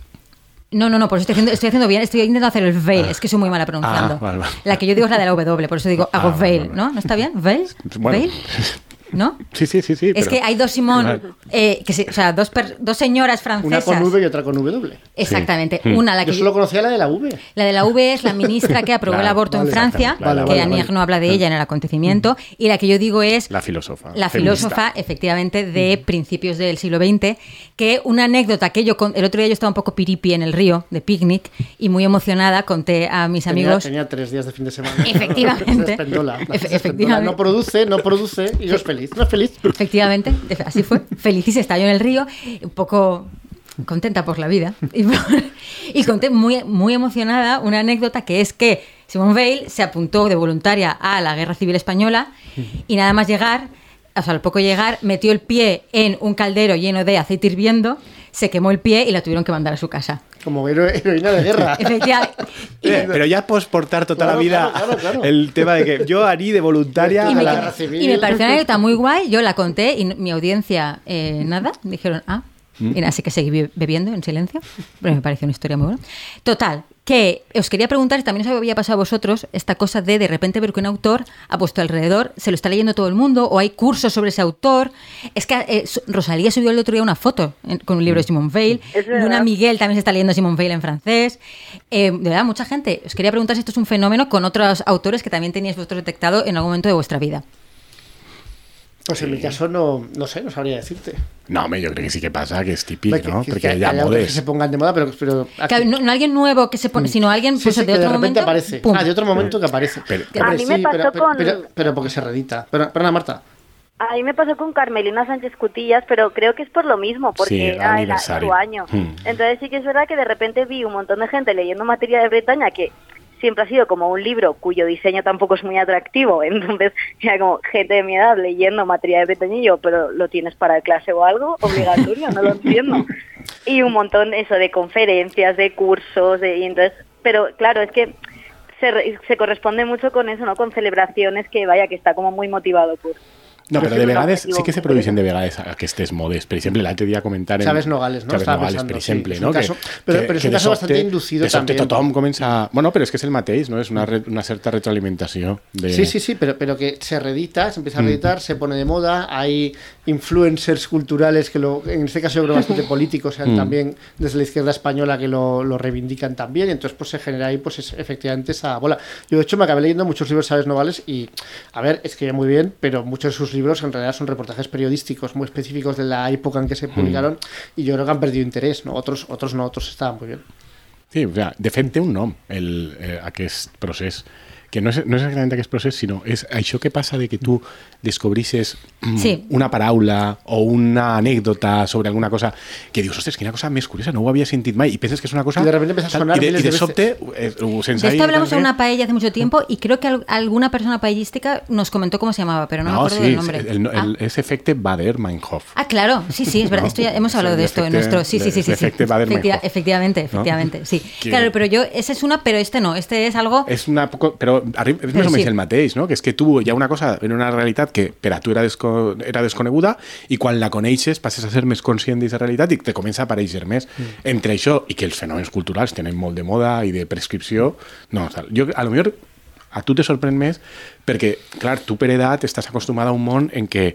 No, no, no, por eso estoy haciendo, estoy haciendo bien, estoy intentando hacer el Veil, es que soy muy mala pronunciando. Ah, vale, vale. La que yo digo es la de la W, por eso digo Ah, hago Veil, vale. ¿no? ¿No está bien? ¿Veil? Bueno. ¿Veil? ¿No? Sí, sí, sí, sí. Es que hay dos Simón, eh, que o sea, dos, per- dos señoras Una francesas. con V y otra con W. Exactamente. Sí. Una, la que Yo solo conocía la de la V. la de la V es la ministra que aprobó el aborto vale, en Francia. Vale, que vale, Anier vale. no habla de ella en el acontecimiento, y la que yo digo es La filósofa. la feminista. filósofa, efectivamente, de principios del siglo XX, que una anécdota que yo, con- el otro día yo estaba un poco piripi en el río de picnic y muy emocionada conté a mis Tenía, amigos. tenía tres días de fin de semana. Efectivamente. Pendola. efectivamente. No produce, no produce y no es feliz. Efectivamente, así fue. Feliz y se estalló en el río, un poco contenta por la vida. Y conté muy, muy emocionada una anécdota que es que Simone Veil se apuntó de voluntaria a la Guerra Civil Española y nada más llegar, o sea, al poco llegar, metió el pie en un caldero lleno de aceite hirviendo, se quemó el pie y la tuvieron que mandar a su casa. Como hero- heroína de guerra. Efectivamente. Y- Eh, però ja pots portar tota Claro, la vida claro, claro, claro. el tema de que jo harí de voluntaria Y y, a me, la guerra civil. y me pareció una anécdota muy guay. Yo la conté y mi audiencia, eh, nada, dijeron, ah, y así que seguí be- bebiendo en silencio. Pero me pareció una historia muy buena. Total, que os quería preguntar, si también os había pasado a vosotros, esta cosa de de repente ver que un autor a vuestro alrededor se lo está leyendo todo el mundo o hay cursos sobre ese autor. Es que eh, Rosalía subió el otro día una foto en- con un libro de Simone Veil. Luna Miguel también se está leyendo Simone Veil en francés. Eh, de verdad, mucha gente. Os quería preguntar si esto es un fenómeno con otros autores que también teníais vosotros detectado en algún momento de vuestra vida. Pues en mi caso no, no sé, no sabría decirte. No, home, jo crec que sí que passa, que és típic, Que- no? que- Perquè que haya autores que modes. se pongan de moda, pero, pero aquí- Que no, no alguien nuevo que se pone, sino alguien Sí, pues, sí, de que de otro repente momento. aparece. ¡pum! Ah, de otro momento que aparece. Pero- Hombre, A mí me sí, pasó pero, pero- con- pero- pero porque se redita. Pero, perdona, Marta. A mí me pasó con Carmelina Sánchez Cutillas, pero creo que es por lo mismo, porque Sí, era el- aniversario. su año. Hmm. Entonces sí que es verdad que de repente vi un montón de gente leyendo materia de Bretaña que siempre ha sido como un libro cuyo diseño tampoco es muy atractivo. Entonces era como gente de mi edad leyendo materia de yo, pero ¿lo tienes para clase o algo? Obligatorio, no lo entiendo. Y un montón eso de conferencias, de cursos, de, y entonces, pero claro, es que se, se corresponde mucho con eso, ¿no? Con celebraciones que vaya, que está como muy motivado por... No, però Sí, de vegades sí que se produeixen de vegades aquestes modes. Per exemple, l'altre dia comentaren... Chávez Nogales, no? Estava Nogales, pensando, per sí, exemple, un no? caso- però- però és un de caso bastante inducido de sobte també. tothom comença... Bueno, però és que és el mateix, no? És una, una certa retroalimentació. De... Sí, sí, sí, pero, pero que se reedita, se empieza a reeditar, se pone de moda, hay influencers culturales que lo, en este caso yo creo bastante políticos, sean también desde la izquierda española que lo, lo reivindican también, y entonces pues se genera ahí pues es- efectivamente esa bola. Yo de hecho me acabé leyendo muchos libros de Sabes Novales y, a ver, escribe muy bien, pero muchos de sus libros en realidad son reportajes periodísticos muy específicos de la época en que se publicaron y yo creo que han perdido interés, ¿no? Otros, otros no, otros estaban muy bien. Sí, o sea, de un nom, el, eh, aquest procés. Que no és, no és exactament aquest procés, sinó és això que passa de que tu descobrisses mm, Sí. una paraula o una anècdota sobre alguna cosa que dius, ostres, quina cosa més curiosa, no ho havia sentit mai, i penses que és una cosa... Y de repente empieza a sonar I de, i de de sobte, eh, sense De esto hablamos tan una paella hace mucho tiempo y creo que al- alguna persona paellística nos comentó cómo se llamaba, pero no, me acuerdo sí, del nombre. el- el- Ah. el- ese Bader-Meinhof. Ah, claro, sí, sí, es verdad. ¿no? Esto ya hemos Es hablado de esto en nuestro. Sí, sí, sí, sí. sí. efecte Bader-Meinhof. Efectiva- efectivamente, ¿no? efectivamente, sí. Que- Claro, pero yo, esa es una, pero este no. Este es algo. És una poco, però arri- és més o menys sí. el mateix, no? que és que tu hi ha una cosa en una realitat que per a tu era, desco era desconeguda i quan la coneixes passes a ser més conscient d'aquesta realitat i te comença a aparèixer més. Mm. Entre això i que els fenòmens culturals tenen molt de moda i de prescripció, no, o sea, jo, a lo millor a tu te sorprèn més perquè, clar, tu per edat estàs acostumada a un món en què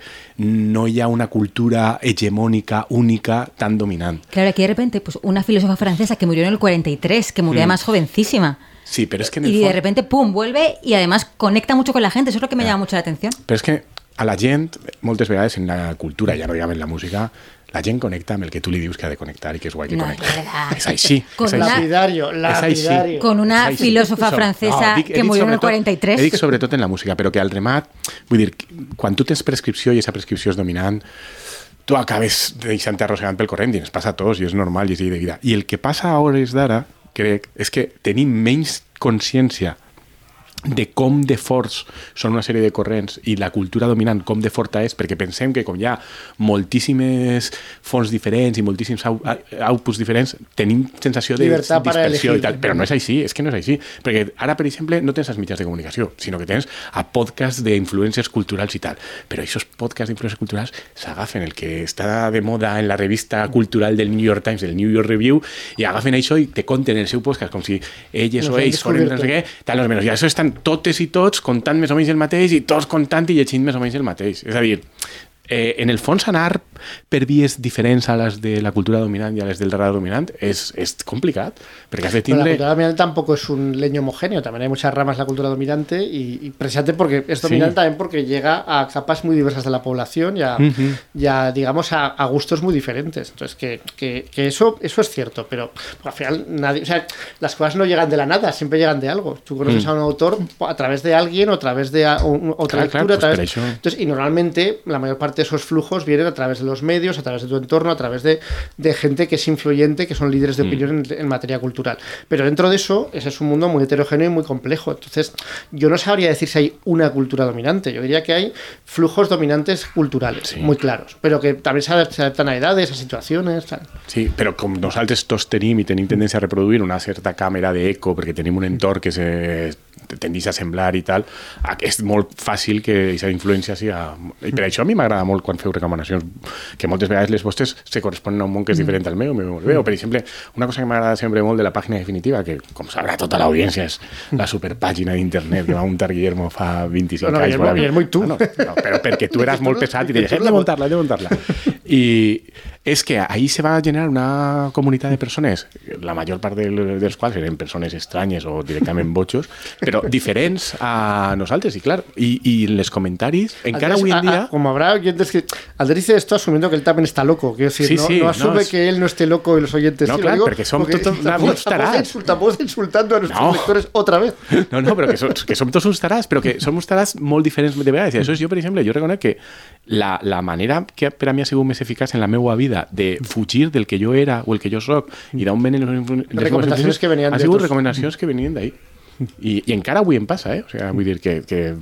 no hi ha una cultura hegemònica, única, tan dominant. Claro, aquí de repente, pues una filósofa francesa que murió en el 43, que murió además jovencísima. Sí, però és que en el Y de repente, pum, vuelve y además conecta mucho con la gente. Eso es lo que me llama mucho la atención. Però és que a la gent, moltes vegades en la cultura, ja no diguem en la música, la gent connecta amb el que tu li dius que ha de connectar i que és guai que No, connecta. és així. Con és una- així. Lapidario, És lapidario. Con una És així. filósofa So- francesa dic- he que murió en el sobretot- 43. He dit sobretot en la música, però que al remat, vull dir, quan tu tens prescripció i aquesta prescripció és dominant, tu acabes deixant-te arrossegant pel corrent i ens passa a tots i és normal i és llei de vida. I el que passa a hores d'ara, crec, és que tenim menys consciència de com de forts són una sèrie de corrents i la cultura dominant com de forta és, perquè pensem que com hi ha moltíssimes fonts diferents i moltíssims outputs diferents, tenim sensació de Llibertat per dispersió i tal, però no és així, és que no és així, perquè ara, per exemple, no tens els mitjans de comunicació, sinó que tens a podcasts d'influències culturals i tal, però aquests podcasts d'influències culturals s'agafen el que està de moda en la revista cultural del New York Times, del New York Review, i agafen això i te conten el seu podcast com si elles Nos o ells foren no sé què, tal, no, menys. I això estan totes i tots contant més o menys el mateix i tots contant i llegint més o menys el mateix. És a dir, eh, en el fons anar per vies diferents a les de la cultura dominant i a les del rara dominant és, és complicat, perquè has de Pero la cultura dominante tampoco es un leño homogéneo, también hay muchas ramas de la cultura dominante y, y precisamente porque es dominante Sí. también porque llega a capas muy diversas de la población y a, Ujú. y a, digamos, a, a gustos muy diferentes. Entonces, que, que- que eso, eso es cierto, pero al final nadie, o sea, las cosas no llegan de la nada, siempre llegan de algo. Tú conoces a un autor a través de alguien o a través de a- un- otra Mm. Claro, lectura. a pues través- eso. entonces, y normalmente la mayor parte de esos flujos vienen a través de los medios, a través de tu entorno, a través de, de gente que es influyente, que son líderes de opinión en, en materia cultural. Pero dentro de eso, ese es un mundo muy heterogéneo y muy complejo. Entonces, yo no sabría decir si hay una cultura dominante. Yo diría que hay flujos dominantes culturales, Sí. muy claros, pero que también se adap- se adaptan a edades, a situaciones. tal. Sí, però com nosaltres tots tenim i tenim tendència a reproduir una certa càmera d'eco perquè tenim un entorn que se tendeix a semblar i tal, és molt fàcil que aquesta influència siga... I per això a mi m'agrada molt quan feu recomanacions, que moltes vegades les vostres se corresponen a un món que és diferent al meu, meu molt bé. O, per exemple, una cosa que m'agrada sempre molt de la pàgina definitiva, que com sabrà tota l'audiència és la superpàgina d'internet que va muntar Guillermo fa 25 No, no, anys. Guillermo-. Guillermo i tu. Ah, no, no, però perquè tu eres molt pesat i deies, tu hem de muntar-la, hem de muntar-la. I és que ahí se va a generar una comunitat de persones, la major part del, dels quals eren persones estranyes o directament botxos, però diferents a nosaltres, i clar, i, i les comentaris, encara Andrés, avui a- en dia... a- como habrá oyentes que. Andrés dice esto asumiendo que él también está loco. Quiero decir, Sí, no, sí, no no, asume es- que él no esté loco y los oyentes No, sí. claro, lo digo porque unos estamos tarats. estamos insultando a nuestros No. lectores otra vez. No, no, però que som, que som tots uns tarats, però que som uns tarats molt diferents de vegades. I això és jo, per exemple, jo reconec que la, la manera que per a mi ha sigut més eficaç en la meva vida de fugir del que jo era o el que jo sóc i d'on venen les, les Recomanacions que venien ha de sigut recomanacions que venien d'ahí. I, I encara avui em passa, eh? O sigui, vull dir que, que,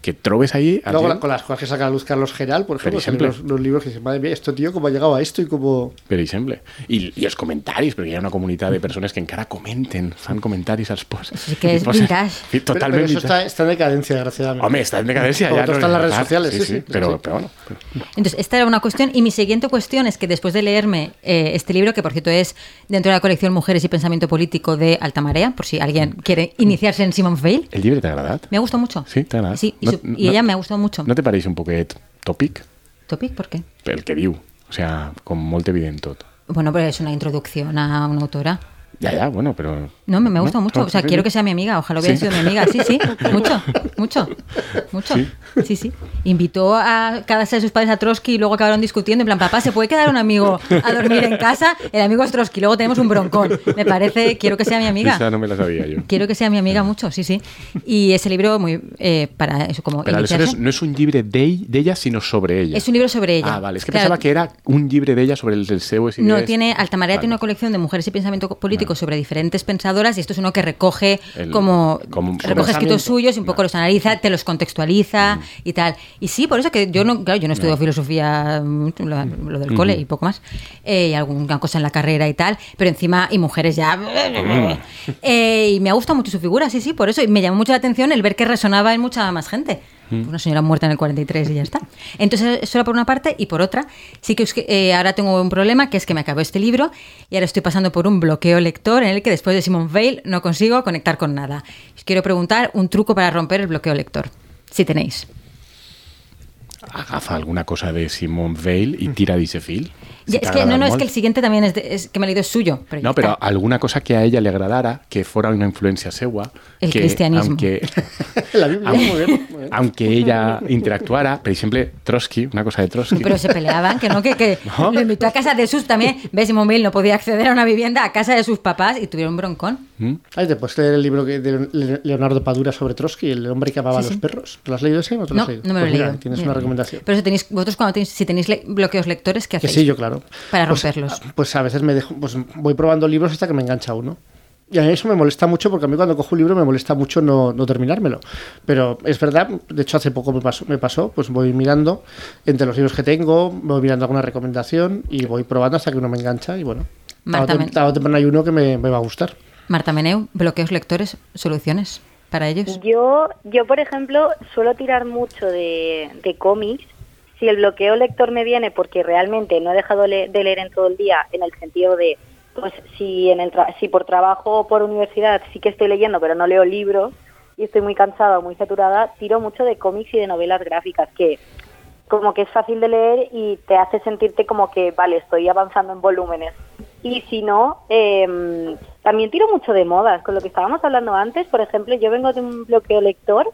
que trobes ahí... a Luego, con las cosas que saca a luz Carlos Geral, por ejemplo, los, los libros que dicen, madre mía, esto tío, cómo ha llegado a esto y cómo. per exemple. I, I els comentaris, perquè hi ha una comunitat de persones que encara comenten, fan comentaris als posts. Sí que és vintage. Pero, pero eso vintage. está, está en decadencia, desgraciadamente. Home, està en decadencia Como ya. no está en las es redes sociales, Sí, sí, sí, sí, pero, sí. pero bueno. Entonces, esta era una cuestión. Y mi siguiente cuestión es que después de leerme eh, este libro, que por cierto es dentro de la colección Mujeres y Pensamiento Político de Alta Marea, por si alguien quiere iniciarse en Simon Veil, El llibre t'ha agradat? me ha gustado mucho. Sí, t'ha agradat? Sí, y, No- su- no- y ella me ha gustado mucho. No te pareix un poquet tòpic? ¿Topic? ¿Por qué? El que diu. O sea, com molt evident tot. Bueno, pero es una introducción a una autora. Ja, ja, bueno, però... No, me, me ha gustado mucho. No, O sea, quiero que sea mi amiga. Ojalá hubiera Sí. sido mi amiga. Sí, sí. Mucho, mucho, mucho. Sí. Sí, sí. Invitó a cada de sus padres a Trotsky y luego acabaron discutiendo. En plan, papá, ¿se puede quedar un amigo a dormir en casa? El amigo es Trotsky. Luego tenemos un broncón. Me parece, quiero que sea mi amiga. Esa no me la sabia jo. Quiero que sea mi amiga mucho, sí, sí. Y ese libro, muy eh, para eso, como aleshores iniciarse. no és un llibre d'ell, d'ella, sinó sobre ella. Es un libro sobre ella. Ah, vale. És que Claro, pensava que era un llibre d'ella sobre el, idees. No, tiene, Altamarea Vale. tiene una colección de mujeres y pensamiento político sobre diferentes y esto es uno que recoge El- como, recoge escritos suyos y un poco los analiza, te los Mm. contextualiza y tal. Y sí, por eso que yo no, claro, yo no estudio filosofía, mm, lo, lo del cole y poco más, eh, y alguna cosa en la carrera y tal, pero encima, y mujeres ya... Eh, y me ha gustado mucho su figura, sí, sí, por eso, y me llamó mucho la atención el ver que resonaba en mucha más gente. Una señora muerta en el 43 y ya está. Entonces, eso era por una parte. Y por otra, sí que es que, eh, ahora tengo un problema, que es que me acabó este libro y ahora estoy pasando por un bloqueo lector en el que después de Simon Veil no consigo conectar con nada. Os quiero preguntar un truco para romper el bloqueo lector, si tenéis. Agafa alguna cosa de Simon Veil i tira d'eixe fil. Si Ya, es que no, no, es que el siguiente también es, de- es que me he leído es suyo. Pero No, però está. alguna cosa que a ella li agradara, que fora una influència seua... El que, cristianismo. Aunque, La Biblia, muy bien. muy bien. aunque ella interactuara, per exemple, Trotsky, una cosa de Trotsky... Pero se peleaban, que no, que, que No. lo invitó a casa de sus también. Ves, Veil no podía acceder a una vivienda a casa de sus papás y tuvieron un broncón. ¿Mm? Ay, te puedes leer el libro que- de Le- Leonardo Padura sobre Trotsky, el hombre que amaba Sí, a los sí. perros. ¿Te lo has leído ese o no te lo No, has leído? no me lo he Pues mira, leído. Tienes Mira. una recomendación. Pero eso tenéis, vosotros cuando tenéis, si tenéis le- bloqueos lectores, ¿qué Que hacéis? sí, yo claro. Para Pues, romperlos. Pues, a veces me dejo, pues voy probando libros hasta que me engancha uno. Y a mí eso me molesta mucho porque a mí cuando cojo un libro me molesta mucho no, no terminármelo. Pero es verdad, de hecho hace poco me pasó, me pasó, pues voy mirando entre los libros que tengo, voy mirando alguna recomendación y voy probando hasta que uno me engancha y bueno, Marta, tarde o temprano hay uno que me, me va a gustar. Marta Meneu, bloqueos lectores, soluciones para ellos. Yo, yo por ejemplo, suelo tirar mucho de, de cómics. Si el bloqueo lector me viene porque realmente no he dejado de leer en todo el día, en el sentido de, pues si, en el tra- si por trabajo o por universidad sí que estoy leyendo, pero no leo libros y estoy muy cansada o muy saturada, tiro mucho de cómics y de novelas gráficas, que como que es fácil de leer y te hace sentirte como que, vale, estoy avanzando en volúmenes. Y si no, eh, también tiro mucho de modas. Con lo que estábamos hablando antes, por ejemplo, yo vengo de un bloqueo lector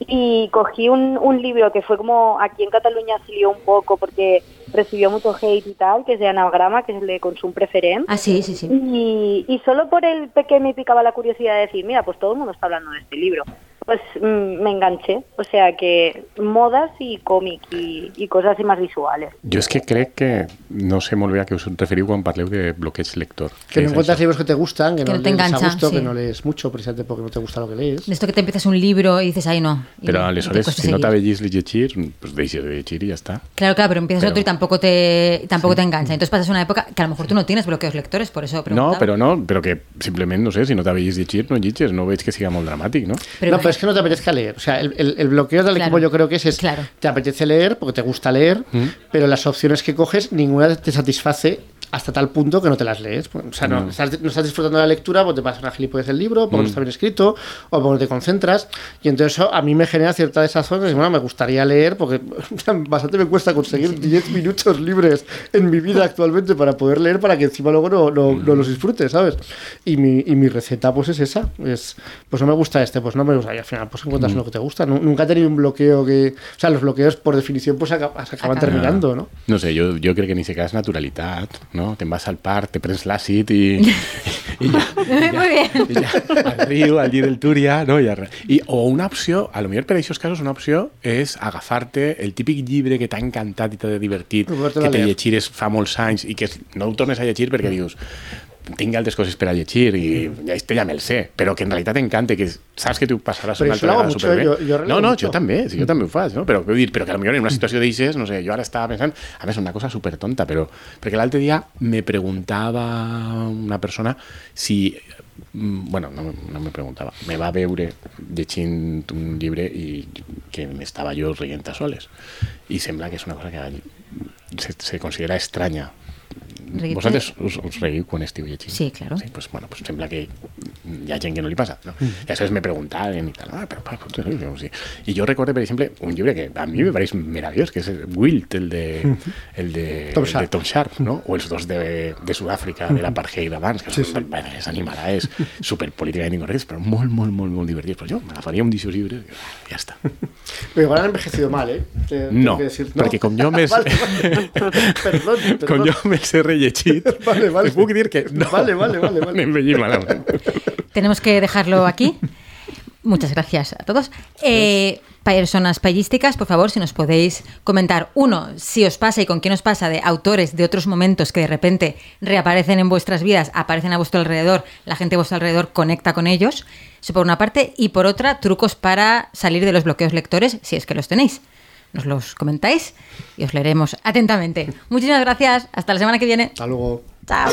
y cogí un, un libro que fue como aquí en Cataluña se lió un poco porque recibió mucho hate y tal, que es de Anagrama, que es el de Consum Preferent. Ah, sí, sí, sí. Y, y solo por el que me picaba la curiosidad de decir, mira, pues todo el mundo está hablando de este libro, pues mm, me enganché. O sea que modas y cómic y, y cosas así más visuales. Jo és que crec que no sé molt bé a què us referiu quan parleu de bloqueig lector. Que no encuentras libros que te gustan, que, Que no, no te lees a enganchan, gusto, sí. que no lees mucho precisamente porque no te gusta lo que lees. De esto que te empiezas un libro y dices, ay, no. y Però te aleshores, si no seguir. t'avellis llegir, pues deixes de llegir i ja està. Claro, claro, pero empiezas Pero- otro y tampoco te tampoco te engancha. Entonces pasas una época que a lo mejor tú no tienes bloqueos lectores, por eso No, però no, però que simplement, no sé, si no t'avellis llegir, no llitges, no veig que siga molt dramàtic, no? Pero no, pero es que no te apetezca leer. O sea, el, el- el bloqueo del Claro. equipo yo creo que es, es Claro. te apetece leer porque te gusta leer, Mm. pero las opciones que coges, ninguna te satisface hasta tal punto que no te las lees. O sea, no, estás, no estás disfrutando de la lectura porque te pasa una gilipollez el libro, porque no está bien escrito, o porque no te concentras. Y entonces eso a mí me genera cierta desazón. Que, bueno, me gustaría leer porque bastante me cuesta conseguir 10 minutos libres en mi vida actualmente para poder leer para que encima luego no, no, no los disfrute, ¿sabes? Y mi, y mi receta pues es esa. Es, pues no me gusta este, pues no me gusta. Y al final pues encuentras uno que te gusta. Nu- Nunca he tenido un bloqueo que... O sea, los bloqueos por definición pues se acaban terminando, ¿no? No sé, jo, jo crec que ni siquiera és naturalitat, no? Te'n vas al parc, te prens l'àcid i, i ja, Muy bien. i ja al riu, al llit del Túria, no? I, ja, I, o una opció, a lo millor per aquests casos una opció és agafar-te el típic llibre que t'ha encantat i t'ha divertit, a que te llegires fa molts anys i que no ho tornes a llegir perquè dius tinc altres coses per a llegir i este ja me'l sé, però que en realitat t'encanta, que saps que t'ho passaràs Però una altra vegada superbé. yo releo no, no, mucho. jo també, sí, jo també ho faig, no? però, vull dir, però que potser en una situació d'eixes, no sé, jo ara estava pensant, a més, una cosa super tonta, però perquè l'altre dia me preguntava una persona si mm, bueno, no, me- no me preguntava, me va veure llegint un llibre i que m'estava jo rient a soles. I sembla que és una cosa que se, se considera estranya. Reírte? Vosaltres us, us reieu quan esteu llegint? Sí, claro. Sí, pues, bueno, pues sembla que hi ha gent que no li passa. No? I aleshores me preguntaven i tal, ah, però, però, però, però, sí. I jo recordo, per exemple, un llibre que a mi me pareix meravellós, que és el Wilt, el de, el de, Tom el Sharp. de Tom Sharp, no? o els dos de, de Sud-àfrica, de l'apartheid abans, que són, bueno, és animalades, superpolíticament incorrectes, però molt, molt, molt, molt divertits. Però jo m'agafaria un d'aixòs llibres i ja està. Pero igual han envejecido mal, ¿eh? Te- No, que decir. perquè com jo més... Vale, vale. Perdón, perdón. Com jo més he rellegit, Vale, vale. te puc dir que no. Vale, vale, vale, vale. Malament. Tenemos que dejarlo aquí. Muchas gracias a todos. Eh, personas payísticas, por favor, si nos podéis comentar, uno, si os pasa y con quién os pasa de autores de otros momentos que de repente reaparecen en vuestras vidas, aparecen a vuestro alrededor, la gente a vuestro alrededor conecta con ellos, eso por una parte, y por otra, trucos para salir de los bloqueos lectores, si es que los tenéis. Nos los comentáis y os leeremos atentamente. Muchísimas gracias. Hasta la semana que viene. Hasta luego. Chao.